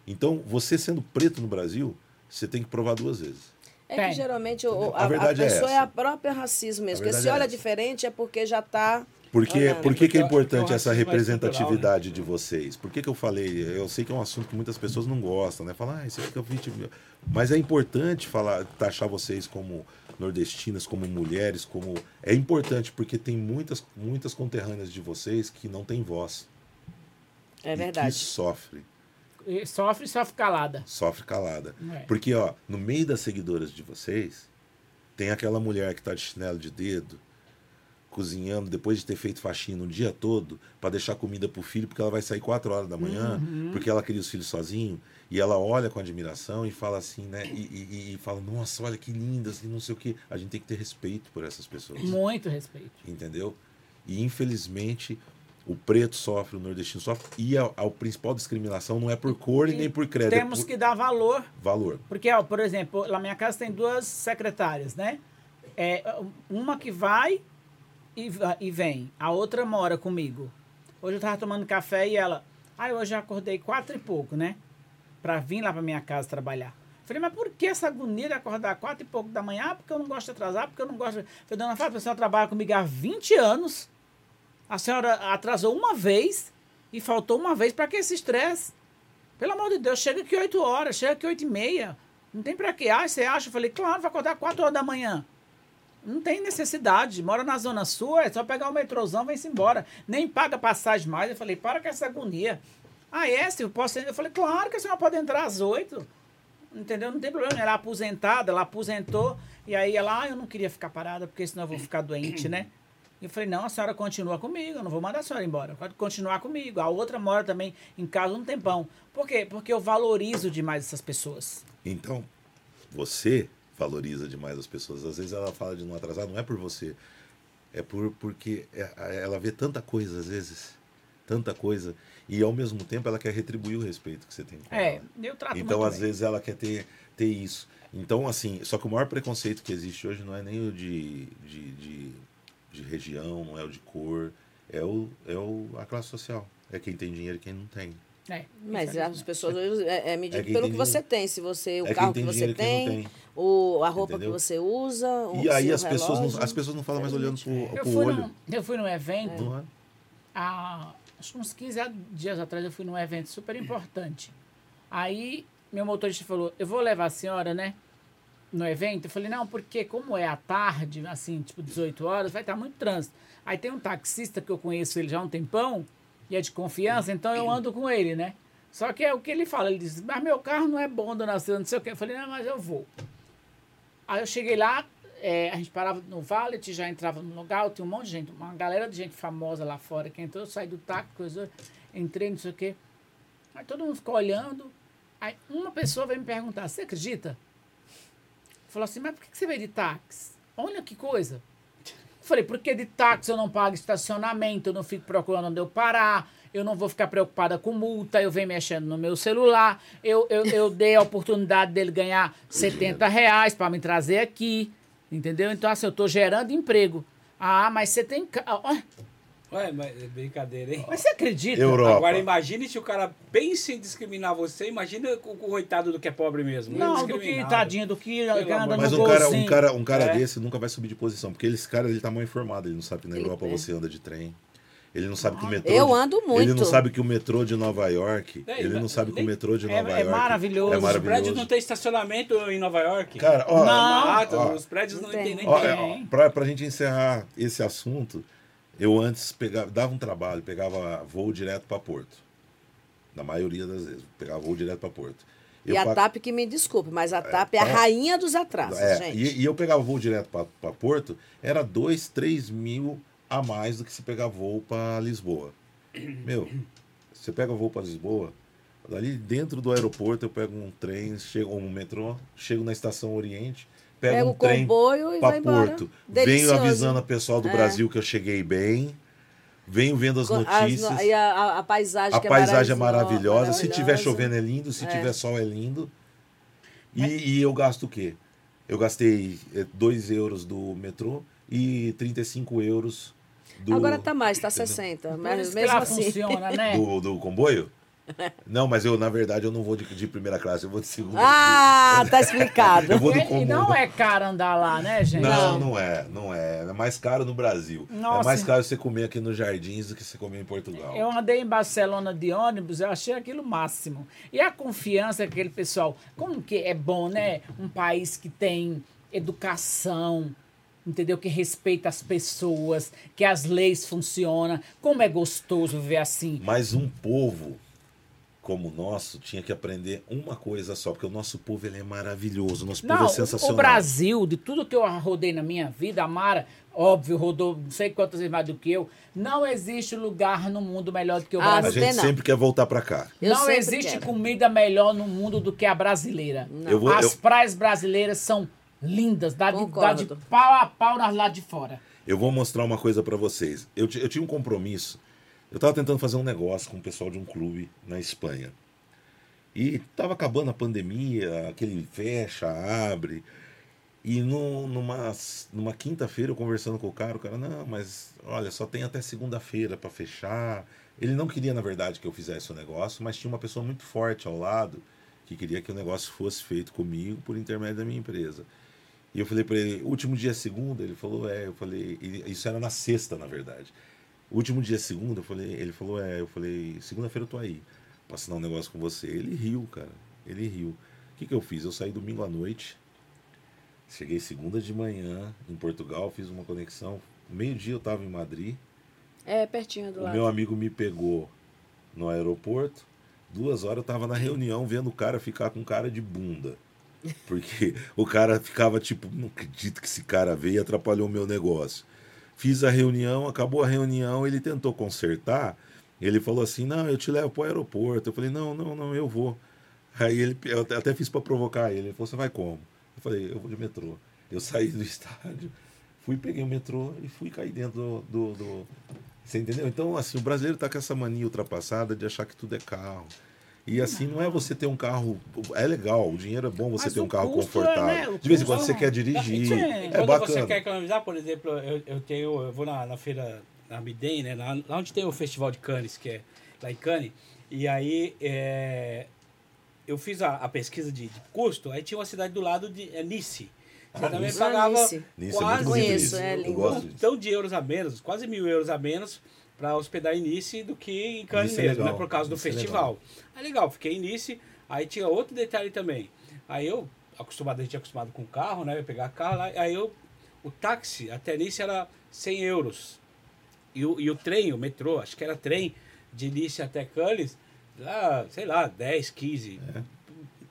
Então, você sendo preto no Brasil, você tem que provar duas vezes. É Tem. que geralmente o, A a, a verdade é pessoa é, essa. a própria racismo mesmo. Porque se é olha essa. diferente é porque já está Por que, Olha, por que, que é porque importante essa mais representatividade de vocês? Por que, que eu falei? Eu sei que é um assunto que muitas pessoas não gostam, né? Falar, ah, isso é vítima. Mas é importante falar, taxar vocês como nordestinas, como mulheres, como. É importante porque tem muitas, muitas conterrâneas de vocês que não têm voz. É e verdade. Que sofre, E Sofre, sofre calada. sofre calada. É. Porque, ó, no meio das seguidoras de vocês, tem aquela mulher que tá de chinelo de dedo, cozinhando depois de ter feito faxina o dia todo, para deixar comida pro filho, porque ela vai sair 4 horas da manhã, Uhum. porque ela queria os filhos sozinho, e ela olha com admiração e fala assim, né? E, e- e fala, nossa, olha que lindas, e não sei o que. A gente tem que ter respeito por essas pessoas. Muito respeito. Entendeu? E infelizmente. O preto sofre, o nordestino sofre. E a, a principal discriminação não é por cor e nem por crédito. Temos é por que dar valor valor. Porque, ó, por exemplo, na minha casa tem duas secretárias, né? É, uma que vai e, e vem, a outra mora comigo. Hoje eu tava tomando café e ela. Hoje eu acordei quatro e pouco, né? Pra vir lá pra minha casa trabalhar. Falei, mas por que essa agonia de acordar quatro e pouco da manhã? Ah, porque eu não gosto de atrasar, porque eu não gosto. de- Falei, dona Fábio, a senhora trabalha comigo há 20 anos. A senhora atrasou uma vez e faltou uma vez. Pra que esse estresse? Pelo amor de Deus, chega aqui 8 horas, chega aqui 8 e meia. Não tem pra quê? Ah, você acha? Eu falei, claro, vai acordar 4 horas da manhã. Não tem necessidade. Mora na Zona Sul, é só pegar o metrôzão, vem-se embora. Nem paga passagem mais. Eu falei, para com essa agonia. Ah, é? Eu posso... Eu falei, claro que a senhora pode entrar às 8. Entendeu? Não tem problema. Ela é aposentada, ela aposentou. E aí ela, ah, eu não queria ficar parada, porque senão eu vou ficar doente, né? E eu falei, não, a senhora continua comigo, eu não vou mandar a senhora embora. Pode continuar comigo. A outra mora também em casa um tempão. Por quê? Porque eu valorizo demais essas pessoas. Então, você valoriza demais as pessoas. Às vezes ela fala de não atrasar, não é por você. É por, porque é- ela vê tanta coisa, às vezes. Tanta coisa. E ao mesmo tempo ela quer retribuir o respeito que você tem com É, ela. eu trato Então, às bem. vezes, ela quer ter, ter isso. Então, assim, só que o maior preconceito que existe hoje não é nem o de, de, de, de região, não é o de cor, é, o, é o, a classe social. É quem tem dinheiro e quem não tem. É, Mas infelizmente. as pessoas hoje é, é medido É pelo tem que você dinheiro. tem. Se você, o É carro tem que você tem, tem. o, a roupa Entendeu? que você usa. o E aí seu as pessoas, não, as pessoas não falam mais olhando pro, pro olho. num, eu fui num evento, é? há acho que uns 15 dias atrás, eu fui num evento super importante. Aí, meu motorista falou, eu vou levar a senhora, né? No evento, eu falei, não, porque como é à tarde, assim, tipo 18 horas, vai estar muito trânsito. Aí tem um taxista que eu conheço ele já há um tempão, e é de confiança, então eu ando com ele, né? Só que é o que ele fala, ele diz, mas meu carro não é bom, dona Silvia, não sei o quê. Eu falei, não, mas eu vou. Aí eu cheguei lá, é, a gente parava no valet, já entrava no lugar, tinha um monte de gente, uma galera de gente famosa lá fora que entrou, eu saí do táxi, coisa, entrei, não sei o quê. Aí todo mundo ficou olhando. Aí uma pessoa veio me perguntar, você acredita? Falou assim, mas por que você veio de táxi? Olha que coisa. Eu falei, porque de táxi eu não pago estacionamento, eu não fico procurando onde eu parar, eu não vou ficar preocupada com multa, eu venho mexendo no meu celular, eu, eu, eu dei a oportunidade dele ganhar 70 reais para me trazer aqui, entendeu? Então, assim, eu estou gerando emprego. Ah, mas você tem... ó, Ué, mas é brincadeira, hein? Mas você acredita? Europa. Agora imagine se o cara pensa em discriminar você, imagina o, o coitado do que é pobre mesmo. Não, é do que, tadinho, do que anda Mas um cara, um golzinho. cara, um cara É. desse nunca vai subir de posição, porque esse cara ele tá mal informado, ele não sabe que na Ele- Europa é. você anda de trem. Ele não sabe que o metrô. Eu ando Ele muito. não sabe que o metrô de Nova York. É, ele não sabe que o metrô de é- Nova é York. maravilhoso. É Os Os prédios maravilhoso. não têm estacionamento em Nova York. Cara, ó, Não. Mata, ó. os prédios não, Não tem tem. nem Ó, tem. Tem. é, pra, pra gente encerrar esse assunto, eu antes pegava, dava um trabalho, pegava voo direto para Porto. Na maioria das vezes, pegava voo direto para Porto. E a TAP que me desculpe, mas a TAP é, a pra- rainha dos atrasos, É, gente. e, e eu pegava voo direto para Porto, era 2, 3 mil a mais do que se pegar voo para Lisboa. Meu, você pega voo para Lisboa, dali dentro do aeroporto eu pego um trem, chego um metrô, chego na estação Oriente, pego Pega um o trem comboio e para vai embora. Porto. Delicioso. Venho avisando a pessoal do É. Brasil que eu cheguei bem. Venho vendo as Com- as notícias. no- e a, a- a paisagem a que paisagem é maravilhosa, maravilhosa. Se tiver chovendo é lindo, se É. tiver sol é lindo. E, e eu gasto o quê? Eu gastei 2 euros do metrô e 35 euros do, Agora tá mais, tá entendeu? 60. Por Mas mesmo assim. funciona, né? do, do comboio. Não, mas eu, na verdade, eu não vou de, de primeira classe, eu vou de segunda. Ah, [laughs] tá explicado. Eu vou do E- comum. E não é caro andar lá, né, gente? Não, não é, não é. É mais caro no Brasil. É Nossa. mais caro você comer aqui nos jardins do que você comer em Portugal. Eu andei em Barcelona de ônibus, eu achei aquilo máximo. E a confiança que aquele pessoal, como que é bom, né? Um país que tem educação, entendeu? Que respeita as pessoas, que as leis funcionam. Como é gostoso viver assim. Mas um povo como o nosso tinha que aprender uma coisa só, porque o nosso povo ele é maravilhoso, o nosso povo Não, é sensacional. o Brasil, de tudo que eu rodei na minha vida, a Mara, óbvio, rodou não sei quantas vezes mais do que eu, não existe lugar no mundo melhor do que o Ah, A Brasil. tem, gente não. sempre quer voltar pra cá. Eu não existe quero. comida melhor no mundo do que a brasileira. Eu vou- As eu- praias brasileiras são lindas, dá de, dá de pau a pau nas lá de fora. Eu vou mostrar uma coisa pra vocês. Eu, eu tinha um compromisso. Eu tava tentando fazer um negócio com o pessoal de um clube na Espanha. E tava acabando a pandemia, aquele fecha, abre. E no- numa, numa quinta-feira, eu conversando com o cara, o cara, não, mas olha, só tem até segunda-feira pra fechar. Ele não queria, na verdade, que eu fizesse o negócio, mas tinha uma pessoa muito forte ao lado que queria que o negócio fosse feito comigo por intermédio da minha empresa. E eu falei pra ele, último dia é segunda? Ele falou, é. Eu falei, isso era na sexta, na verdade. Último dia segunda? Eu falei, ele falou, é. Eu falei, segunda-feira eu tô aí pra assinar um negócio com você. Ele riu, cara. Ele riu. O que, que eu fiz? Eu saí domingo à noite, cheguei segunda de manhã em Portugal, fiz uma conexão. Meio-dia eu tava em Madrid. É, pertinho do O lado. meu amigo me pegou no aeroporto. Duas horas eu tava na reunião vendo o cara ficar com cara de bunda. Porque [laughs] o cara ficava tipo, não acredito que esse cara veio e atrapalhou o meu negócio. Fiz a reunião, acabou a reunião, ele tentou consertar. Ele falou assim: Não, eu te levo pro aeroporto. Eu falei: Não, não, não, eu vou. Aí ele, eu até- fiz para provocar ele. Ele falou: Você vai como? Eu falei: Eu vou de metrô. Eu saí do [laughs] estádio, fui, peguei o metrô e fui cair dentro do, do, do- Você entendeu? Então, assim, o brasileiro tá com essa mania ultrapassada de achar que tudo é carro. E assim, não é você ter um carro. É legal, o dinheiro é bom você Mas ter um carro custo é, confortável. né, De vez em quando custo- você quer dirigir. Sim. É Quando bacana. você quer economizar, por exemplo, eu, eu tenho, eu vou na, na feira na Midem, né? Lá, lá onde tem o Festival de Cannes, que é lá em Cannes, e aí é, eu fiz a, a pesquisa de, de custo, aí tinha uma cidade do lado de é, Nice. Você Ah, também Nice. pagava Ah, Nice. É quase muito Conheço, bonito. é Eu lindo. gosto um disso. tão de euros a menos, quase mil euros a menos para hospedar em Nice do que em Cannes Nice é mesmo, legal, né? Por causa do Nice é festival. É legal, fiquei em Nice, aí tinha outro detalhe também. Aí eu, acostumado, a gente é acostumado com carro, né? Eu ia pegar carro lá, aí eu, o táxi até Nice era 100 euros. E o, e o trem, o metrô, acho que era trem de Nice até Cannes, lá, sei lá, 10, 15.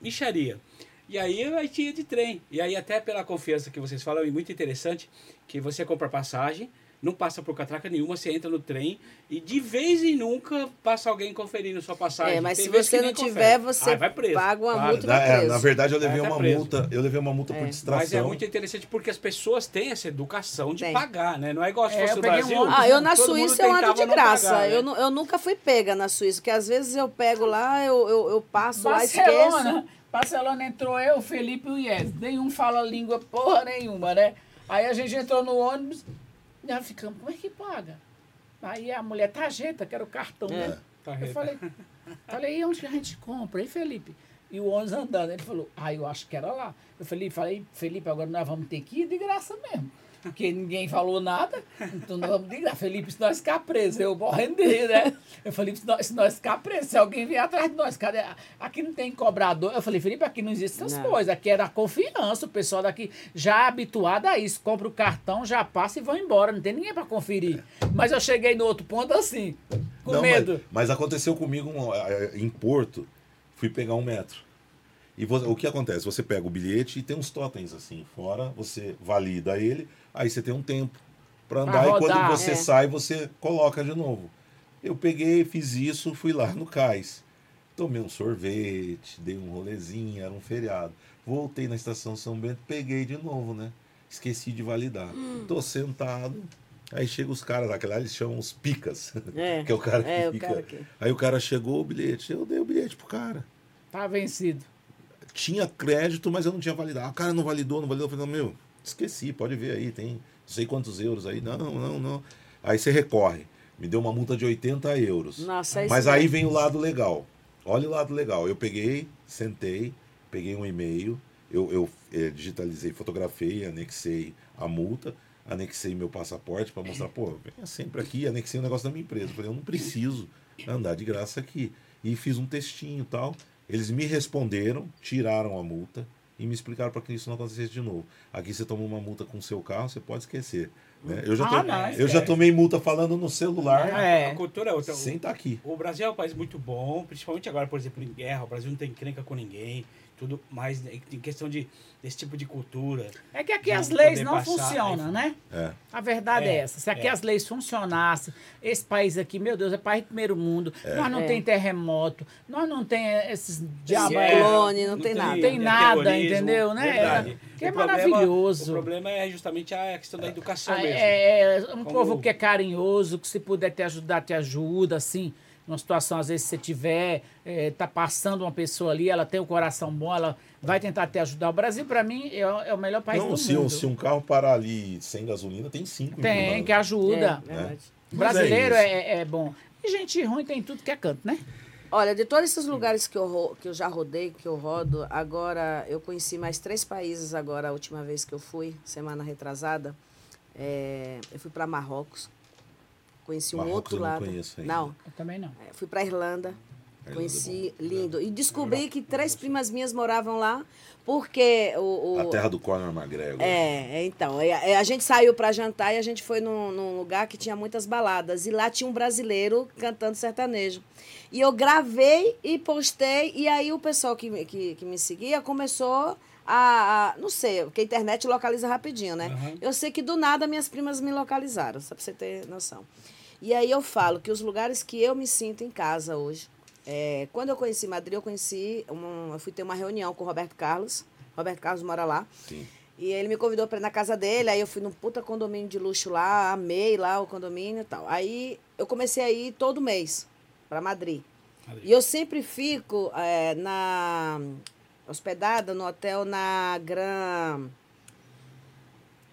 Micharia. E aí a gente ia de trem. E aí, até pela confiança que vocês falam, é muito interessante que você compra passagem, não passa por catraca nenhuma, você entra no trem e de vez em nunca passa alguém conferindo sua passagem. É, mas Tem se você não tiver, confere. você Ah, vai preso. paga uma Claro. multa Na, é, na verdade, eu levei Vai tá uma preso. multa. Eu levei uma multa por É. distração. Mas é muito interessante porque as pessoas têm essa educação de Tem. pagar, né? Não é igual se É, fosse no um Brasil. ônibus, Ah, eu na Suíça eu ando de graça. pagar, né? eu, eu nunca fui pega na Suíça, porque às vezes eu pego lá, eu, eu, eu passo lá, esqueço. Barcelona, Barcelona entrou eu, Felipe e o Yes. Nenhum fala língua porra nenhuma, né? Aí a gente entrou no ônibus, já ficamos, como é que paga? Aí a mulher, tarjeta, que era o cartão, É. né? Tarjeta. Eu falei, falei, e onde que a gente compra? E Felipe? E o ônibus andando. Ele falou, ah, eu acho que era lá. Eu falei, falei, Felipe, agora nós vamos ter que ir de graça mesmo. Porque ninguém falou nada, então nós vamos de graça. Felipe, se nós ficar presos, eu morrendo de rir, né? Eu falei, se nós, se nós ficar presos, se alguém vier atrás de nós, cadê? Aqui não tem cobrador. Eu falei, Felipe, aqui não existe essas Não. coisas. Aqui é da confiança. O pessoal daqui já é habituado a isso. Compra o cartão, já passa e vão embora. Não tem ninguém para conferir. Mas eu cheguei no outro ponto assim, com Não, medo. Mas, mas aconteceu comigo em Porto, fui pegar um metro. E vo- o que acontece? Você pega o bilhete e tem uns totens assim fora, você valida ele, aí você tem um tempo para Pra andar e quando rodar, você é. sai, você coloca de novo. Eu peguei, fiz isso, fui lá no cais. Tomei um sorvete, dei um rolezinho, era um feriado. Voltei na estação São Bento, peguei de novo, né? Esqueci de validar. Tô sentado, aí chega os caras lá, que lá eles chamam os picas. [laughs] É, que é o cara que é, fica. cara que- Aí o cara chegou o bilhete, eu dei o bilhete pro cara. Tá vencido. Tinha crédito, mas eu não tinha validado. O cara não validou, não validou. Eu falei, meu, esqueci, pode ver aí, tem não sei quantos euros aí. Não, não, não. Aí você recorre. Me deu uma multa de 80 euros. Nossa, é mas aí mesmo. vem o lado legal. Olha o lado legal. Eu peguei, sentei, peguei um e-mail, eu, eu eh, digitalizei, fotografei, anexei a multa, anexei meu passaporte para mostrar, pô, venha sempre aqui, anexei o negócio da minha empresa. Eu falei, eu não preciso andar de graça aqui. E fiz um textinho e tal. Eles me responderam, tiraram a multa e me explicaram para que isso não acontecesse de novo. Aqui você toma uma multa com o seu carro, você pode esquecer. Né? Eu, já Ah, to- não, eu já tomei multa falando no celular É. A cultura é outra. sem estar aqui. O Brasil é um país muito bom, principalmente agora, por exemplo, em guerra. O Brasil não tem encrenca com ninguém, tudo mais né, em questão de, desse tipo de cultura. É que aqui as leis não passar, funcionam, aí- né? É. A verdade é, É, essa. Se aqui é. as leis funcionassem, esse país aqui, meu Deus, é país de primeiro mundo. Nós não É. tem terremoto, nós não tem esses diabos. Guerra, Clone, não tem nada. Não tem é nada, entendeu, né? Que é O problema- maravilhoso. O problema é justamente a questão da educação Ah, mesmo. É, é, um Como- povo que é carinhoso, que se puder te ajudar, te ajuda, assim. Numa situação, às vezes, se você tiver, é, tá passando uma pessoa ali, ela tem o coração bom, ela vai tentar te ajudar. O Brasil, para mim, é, o- é o melhor país Não, do se, mundo. um- se um carro parar ali sem gasolina, tem cinco. Tem, que ajuda. É, verdade. O Mas é brasileiro isso. é, é bom. E gente ruim tem tudo que é canto, né? Olha, de todos esses lugares que eu, que eu já rodei, que eu rodo, agora eu conheci mais três países agora, a última vez que eu fui, semana retrasada. É, eu fui para Marrocos, conheci um Marrocos outro eu não lado. conheço ainda. Não, Eu também não. é, fui para Irlanda, Irlanda conheci, é lindo. E descobri que três primas minhas moravam lá, porque o... o- A terra do Conor McGregor. É, é, então, é, é, a gente saiu para jantar e a gente foi num, num lugar que tinha muitas baladas. E lá tinha um brasileiro cantando sertanejo. E eu gravei e postei, e aí o pessoal que, que, que me seguia começou a, a- Não sei, porque a internet localiza rapidinho, né? Aham. Eu sei que do nada minhas primas me localizaram, só pra você ter noção. E aí eu falo que os lugares que eu me sinto em casa hoje. é, quando eu conheci Madrid, eu conheci. Um, eu fui ter uma reunião com o Roberto Carlos. Roberto Carlos mora lá. Sim. E ele me convidou para ir na casa dele, aí eu fui num puta condomínio de luxo lá, amei lá o condomínio e tal. Aí eu comecei a ir todo mês para Madrid. Madrid. E eu sempre fico é, na hospedada no hotel na Gran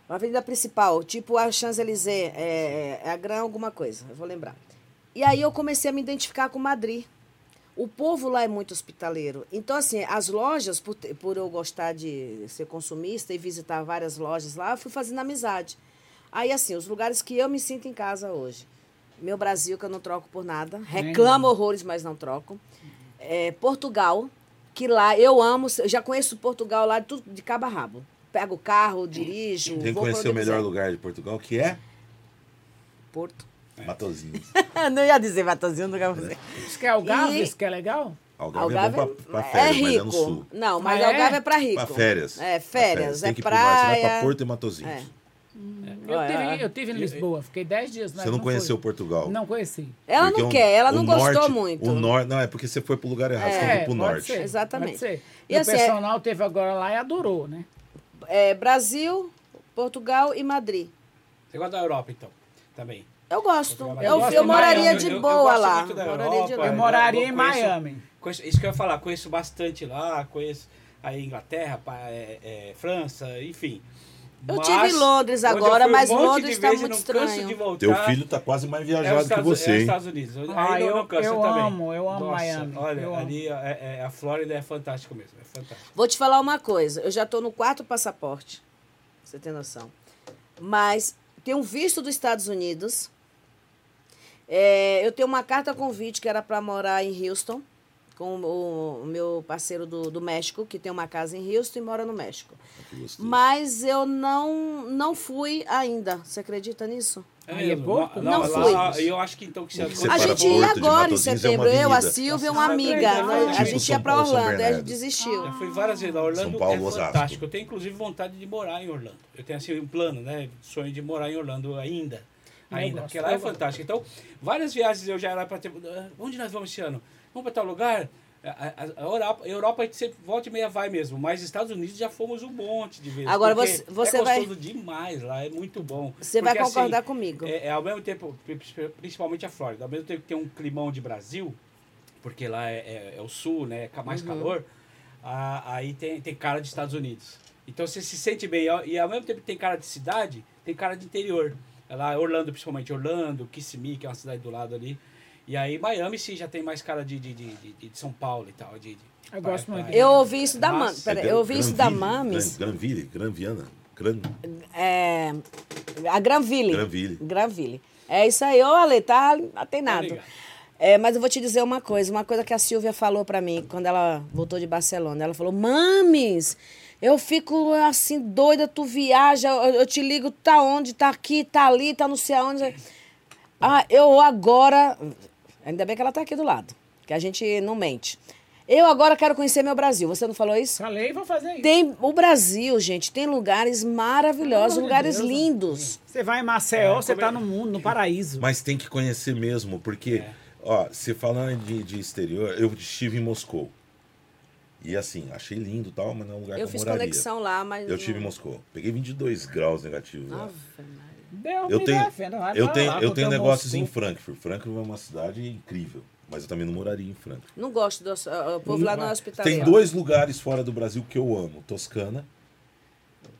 na avenida principal, tipo a Champs-Élysées, é, é a Gran alguma coisa, eu vou lembrar. E aí eu comecei a me identificar com Madrid. O povo lá é muito hospitaleiro. Então, assim, as lojas, por, por eu gostar de ser consumista e visitar várias lojas lá, eu fui fazendo amizade. Aí, assim, os lugares que eu me sinto em casa hoje. Meu Brasil, que eu não troco por nada. Reclamo horrores, mas não troco. É, Portugal, que lá eu amo. Eu já conheço Portugal lá de, tudo, de cabo a rabo. Pego o carro, dirijo. Tem que pra conhecer o melhor lugar de Portugal, que é Porto. Matozinhos. [laughs] não ia dizer Matozinho, nunca vou dizer. Diz que é Algarve, E- isso que é legal? Algarve, Algarve é bom pra, pra é férias, mas é rico. no sul. Não, mas Ah, é? Algarve é pra rico. Pra férias. É, Pra férias. Tem É que ir pro mar. Você vai pra praia. Porto e Matozinhos. É. Eu Olha, tive, eu tive em Lisboa, fiquei 10 dias. Você não fui. conheceu Portugal? Não conheci. Ela Porque não quer, ela não gostou norte- muito. O norte, não, é porque você foi pro lugar errado, você tem que ir pro pode norte. ser, Exatamente. Pode ser. E E o assim, é- personal teve agora lá e adorou, né? É, Brasil, Portugal e Madrid. Você gosta da Europa, então? Também. Eu gosto. Eu Eu, gosto eu moraria de Eu- eu boa lá. Europa. Eu É, moraria eu em conheço- Miami. Conheço- isso que eu ia falar, conheço bastante lá, conheço a Inglaterra, é, é, França, enfim. Eu Mas, tive em Londres agora, um mas Londres tá vezes, muito estranho. Teu filho tá quase mais é viajado que Estados, você, é os hein? Estados Unidos. Ah, Aí eu- não cansa eu também. amo, eu amo Nossa, Miami, Olha, eu amo. ali é, é- a Flórida é fantástico mesmo, é fantástico. Vou te falar uma coisa. Eu já estou no quarto passaporte. pra Você tem noção. Mas tem um visto dos Estados Unidos. É, eu tenho uma carta convite que era para morar em Houston. Com o, o meu parceiro do, do México, que tem uma casa em Houston e mora no México. Mas eu não, não fui ainda. Você acredita nisso? É pouco? Não lá- fui. Eu acho que então que você... A gente ia agora em Matosinhos é uma setembro. eu, a. Silvia, uma Nossa, amiga. né? A gente São ia para Orlando, aí a gente desistiu. Eu fui várias vezes lá. Orlando São Paulo, é Osasco. fantástico. Eu tenho, inclusive, vontade de morar em Orlando. Eu tenho, assim, um plano, né? Sonho de morar em Orlando ainda. Ainda, gosto, porque lá é fantástico. Então, várias viagens eu já era para ter... "Ah, Onde nós vamos esse ano? Vamos para tal lugar? A, a- Europa, a Europa a gente sempre volta e meia vai mesmo, mas Estados Unidos já fomos um monte de vezes. Agora você- você é vai- gostoso demais lá, é muito bom. Você vai Porque, assim, concordar comigo. é, é ao mesmo tempo, pri- principalmente a Flórida, ao mesmo tempo que tem um climão de Brasil, porque lá é, é- é o sul, né? é Uhum. mais calor, a- aí tem, tem cara de Estados Unidos. Então você se sente bem. E ao mesmo tempo que tem cara de cidade, tem cara de interior. É Lá, Orlando, principalmente Orlando, Kissimmee, que é uma cidade do lado ali. E aí Miami sim já tem mais cara de, de, de, de- de São Paulo e tal. De, de Eu gosto praia, muito. praia. Eu ouvi isso da Mames. É eu ouvi isso da Granville, Mames. Gran- Granville, Granviana. Gran... É, a Granville. Granville. Granville. É isso aí. Ô, Ale, tá atenado. É, mas eu vou te dizer uma coisa. Uma coisa que a Silvia falou pra mim quando ela voltou de Barcelona. Ela falou, Mames, eu fico assim doida, tu viaja, eu, eu te ligo, tá onde, tá aqui, tá ali, tá não sei aonde. Ah, eu agora... Ainda bem que ela tá aqui do lado, que a gente não mente. Eu agora quero conhecer meu Brasil. Você não falou isso? Falei, vou fazer isso. Tem o Brasil, gente, tem lugares maravilhosos, lugares Deus, lindos. Você vai em Maceió, É, você como é- tá no mundo, no paraíso. Mas tem que conhecer mesmo, porque, É. ó, se falando de, de exterior, eu estive em Moscou. E assim, achei lindo e tal, mas não é um lugar Eu que fiz moraria. conexão lá, mas. Eu estive em Moscou. Peguei 22 graus negativos lá. Ave Maria. Deus Eu tenho, defenda, eu tenho, lá, eu tenho negócios em. Frankfurt. Frankfurt é uma cidade incrível, mas eu também não moraria em Frankfurt. Não gosto do. uh, O povo lá não é hospitaleiro. Tem dois lugares fora do Brasil que eu amo: Toscana.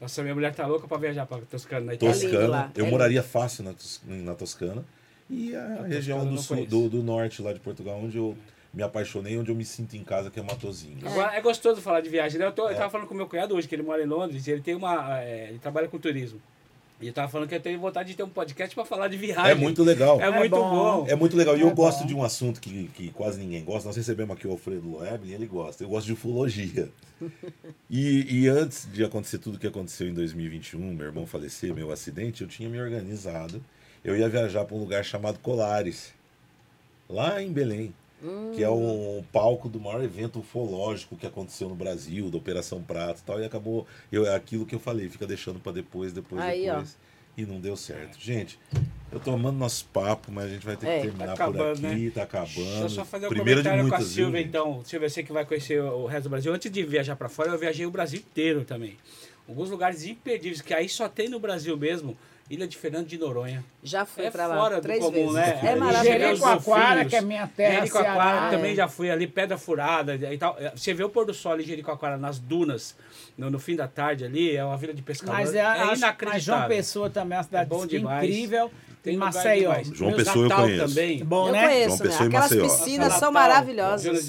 Nossa, minha mulher tá louca pra viajar pra Toscana na Itália. lindo Toscana. lá, eu é moraria fácil na, na Toscana. E a região eu do, sul, do, do norte lá de Portugal, onde eu me apaixonei, onde eu me sinto em casa, que é Matozinhos. Agora, é gostoso falar de viagem. né? Eu, tô, eu tava falando com meu cunhado hoje, que ele mora em Londres, e ele tem uma. é, ele trabalha com turismo. E eu tava falando que eu tenho vontade de ter um podcast pra falar de viagem. É muito legal. É, É muito bom. bom. É muito legal. E eu É gosto bom. de um assunto que, que quase ninguém gosta. Nós recebemos aqui o Alfredo Loeblin, ele gosta. Eu gosto de ufologia. [laughs] E, e antes de acontecer tudo que aconteceu em 2021, meu irmão falecer, meu acidente, eu tinha me organizado. Eu ia viajar para um lugar chamado Colares, lá em Belém, que é um palco do maior evento ufológico que aconteceu no Brasil, da Operação Prato e tal. E acabou, eu, é aquilo que eu falei, fica deixando para depois, depois, Aí, ó. depois. E não deu certo. Gente, eu tô amando nosso papo, mas a gente vai ter É, que terminar tá por acabando, aqui, né? tá acabando. Deixa eu só fazer um Primeiro de comentário com a muitas, viu, Silvia, gente? então. Silvia, você que vai conhecer o resto do Brasil. Antes de viajar pra fora, eu viajei o Brasil inteiro também. Alguns lugares imperdíveis, que aí só tem no Brasil mesmo. Ilha de Fernando de Noronha. Já fui É pra lá fora do três comum, vezes. né? É maravilhoso. Jericoacoara, que é minha terra, Jericoacoara Ceará, também é. já fui ali, Pedra Furada e tal. Você vê o pôr do sol em Jericoacoara, nas dunas, no, no fim da tarde ali, é uma vila de pescadores. Mas é, é acho- mas inacreditável. João Pessoa também é uma cidade É bom demais. incrível. Tem Maceió. João Pessoa eu Natal conheço. também. Bom, Eu né? conheço, João né? Pessoa Aquelas Maceió. piscinas Natal, são maravilhosas.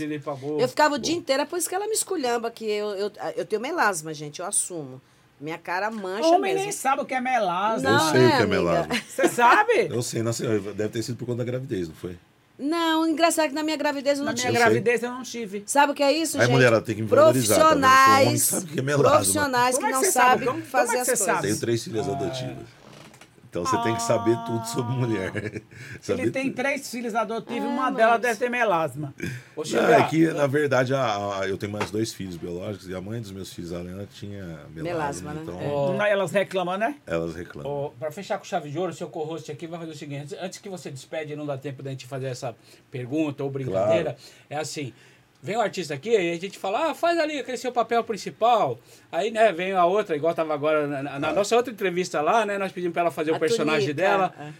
Eu ficava o dia inteiro, é por isso que ela me esculhamba, que eu, eu, eu tenho melasma, gente, eu assumo. Minha cara mancha Homem mesmo. nem sabe o que é melasma. Eu Não, sei né, o que é amiga? melasma. Você sabe? [laughs] Eu sei, não sei, deve ter sido por conta da gravidez, não foi? Não, engraçado que na minha gravidez eu Na não minha Eu tive. sei. gravidez eu não tive. Sabe o que é isso, Aí, gente? mulherada, tem que me valorizar, tá homem que Profissionais, sabe o que é melasma. profissionais que é que não você sabe? sabem Como- como fazer é que as coisas. sabe? Tenho três filhas adotivas. Então você tem que saber tudo sobre mulher. Saber Ele tem tudo. três filhos adotivos, Ah, uma mas- delas deve ter melasma. Ô, Não, é que, na verdade, a, a- eu tenho mais dois filhos biológicos e a mãe dos meus filhos, a Helena, tinha melasma. Melasma, né? Então, É. Ó. Elas reclamam, né? elas reclamam. Ó, pra fechar com chave de ouro, o seu co-host aqui vai fazer o seguinte: antes- que você despede, não dá tempo da gente fazer essa pergunta ou brincadeira. É assim: vem o artista aqui e a gente fala, ah, faz ali aquele seu papel principal. Aí, né, vem a outra, igual tava agora na, na- na nossa outra entrevista lá, né? Nós pedimos pra ela fazer o A personagem túnica, dela. é.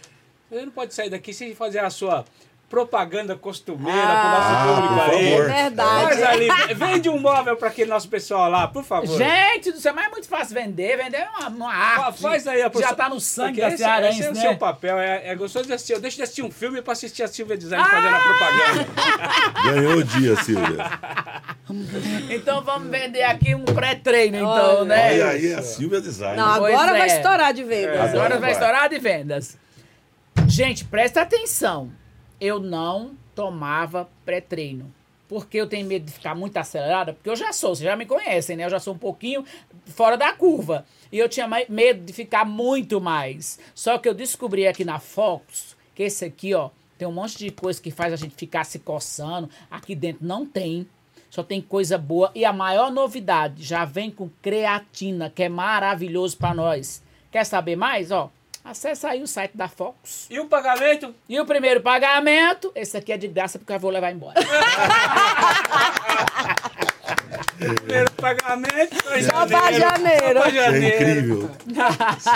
Você não pode sair daqui sem fazer a sua propaganda costumeira Ah, pro nosso público por aí. favor. É verdade. Faz ali, vende um móvel pra aquele nosso pessoal lá, por favor. Gente do céu, mas é muito fácil vender. Vender é uma, uma arte. Faz aí a Já pessoa- tá no sangue da esse, cearense, esse é o né? seu papel. É, é gostoso de assistir. Eu deixo de assistir um filme pra assistir a Silvia Ah! Design fazendo a propaganda. [laughs] Ganhou o dia, Silvia. [laughs] Então vamos vender aqui um pré-treino, então, Olha. né? Olha aí, a Silvia Design. Não, Pois agora vai é. estourar de venda. Agora Agora vai vai. estourar de vendas. Gente, presta atenção. Eu não tomava pré-treino. Porque eu tenho medo de ficar muito acelerada, porque eu já sou, vocês já me conhecem, né? Eu já sou um pouquinho fora da curva. E eu tinha medo de ficar muito mais. Só que eu descobri aqui na Fox que esse aqui, ó, tem um monte de coisa que faz a gente ficar se coçando. Aqui dentro não tem. Só tem coisa boa. E a maior novidade, já vem com creatina, que é maravilhoso pra nós. Quer saber mais? Ó, acessa aí o site da Fox. E o pagamento? E o primeiro pagamento, esse aqui é de graça porque eu vou levar embora. [laughs] Primeiro pagamento. Só pra janeiro. Só pra É janeiro. incrível.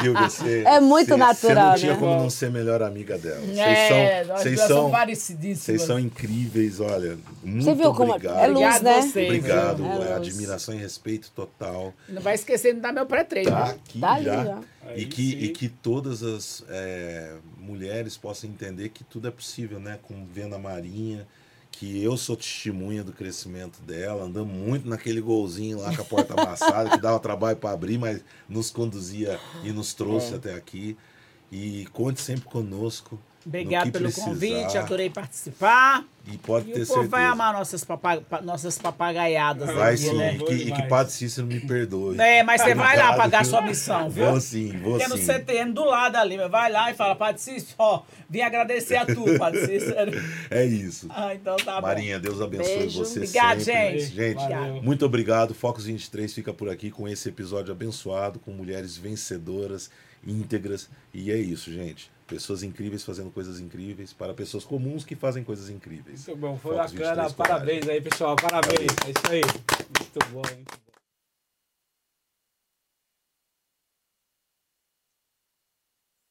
Silvia, você. É muito você- natural, Você não tinha né? como não ser melhor amiga dela. Vocês É, são. Vocês são. somos parecidíssimas. Vocês são incríveis, olha. Muito Você viu como obrigado. é luz, Obrigado né? você. Obrigado. É é luz. admiração e respeito total. Não vai esquecer de dar meu pré-treino. Tá né? aqui Tá ali, já. Aí E que, sim. e que todas as é, mulheres possam entender que tudo é possível, né? Como vendo a Marinha, que eu sou testemunha do crescimento dela, andamos muito naquele golzinho lá com a porta amassada, que dava trabalho para abrir, mas nos conduzia e nos trouxe É. até aqui. E conte sempre conosco. No Obrigado que pelo precisar. convite, adorei participar. E pode E ter o povo certeza. vai amar nossas, papa- pa- nossas papagaiadas Vai aqui, sim, né? e que, e que. Padre Cícero me perdoe. É, mas você vai lá pagar viu? sua missão, viu? Vou sim, vou Tem no sim. CTN do lado ali, mas vai lá e fala, Padre Cícero, ó, vim agradecer a tu, Padre Cícero. [laughs] É isso. Ah, então tá bom. Marinha, Deus abençoe Beijo. você Obrigado, sempre. gente. Gente, Valeu. muito obrigado. Focus 23 fica por aqui com esse episódio abençoado, com mulheres vencedoras, íntegras. E é isso, gente. Pessoas incríveis fazendo coisas incríveis para pessoas comuns que fazem coisas incríveis. Muito bom, foi Focus bacana. 23 Parabéns aí, pessoal. Parabéns. É isso aí. Muito bom. Bom.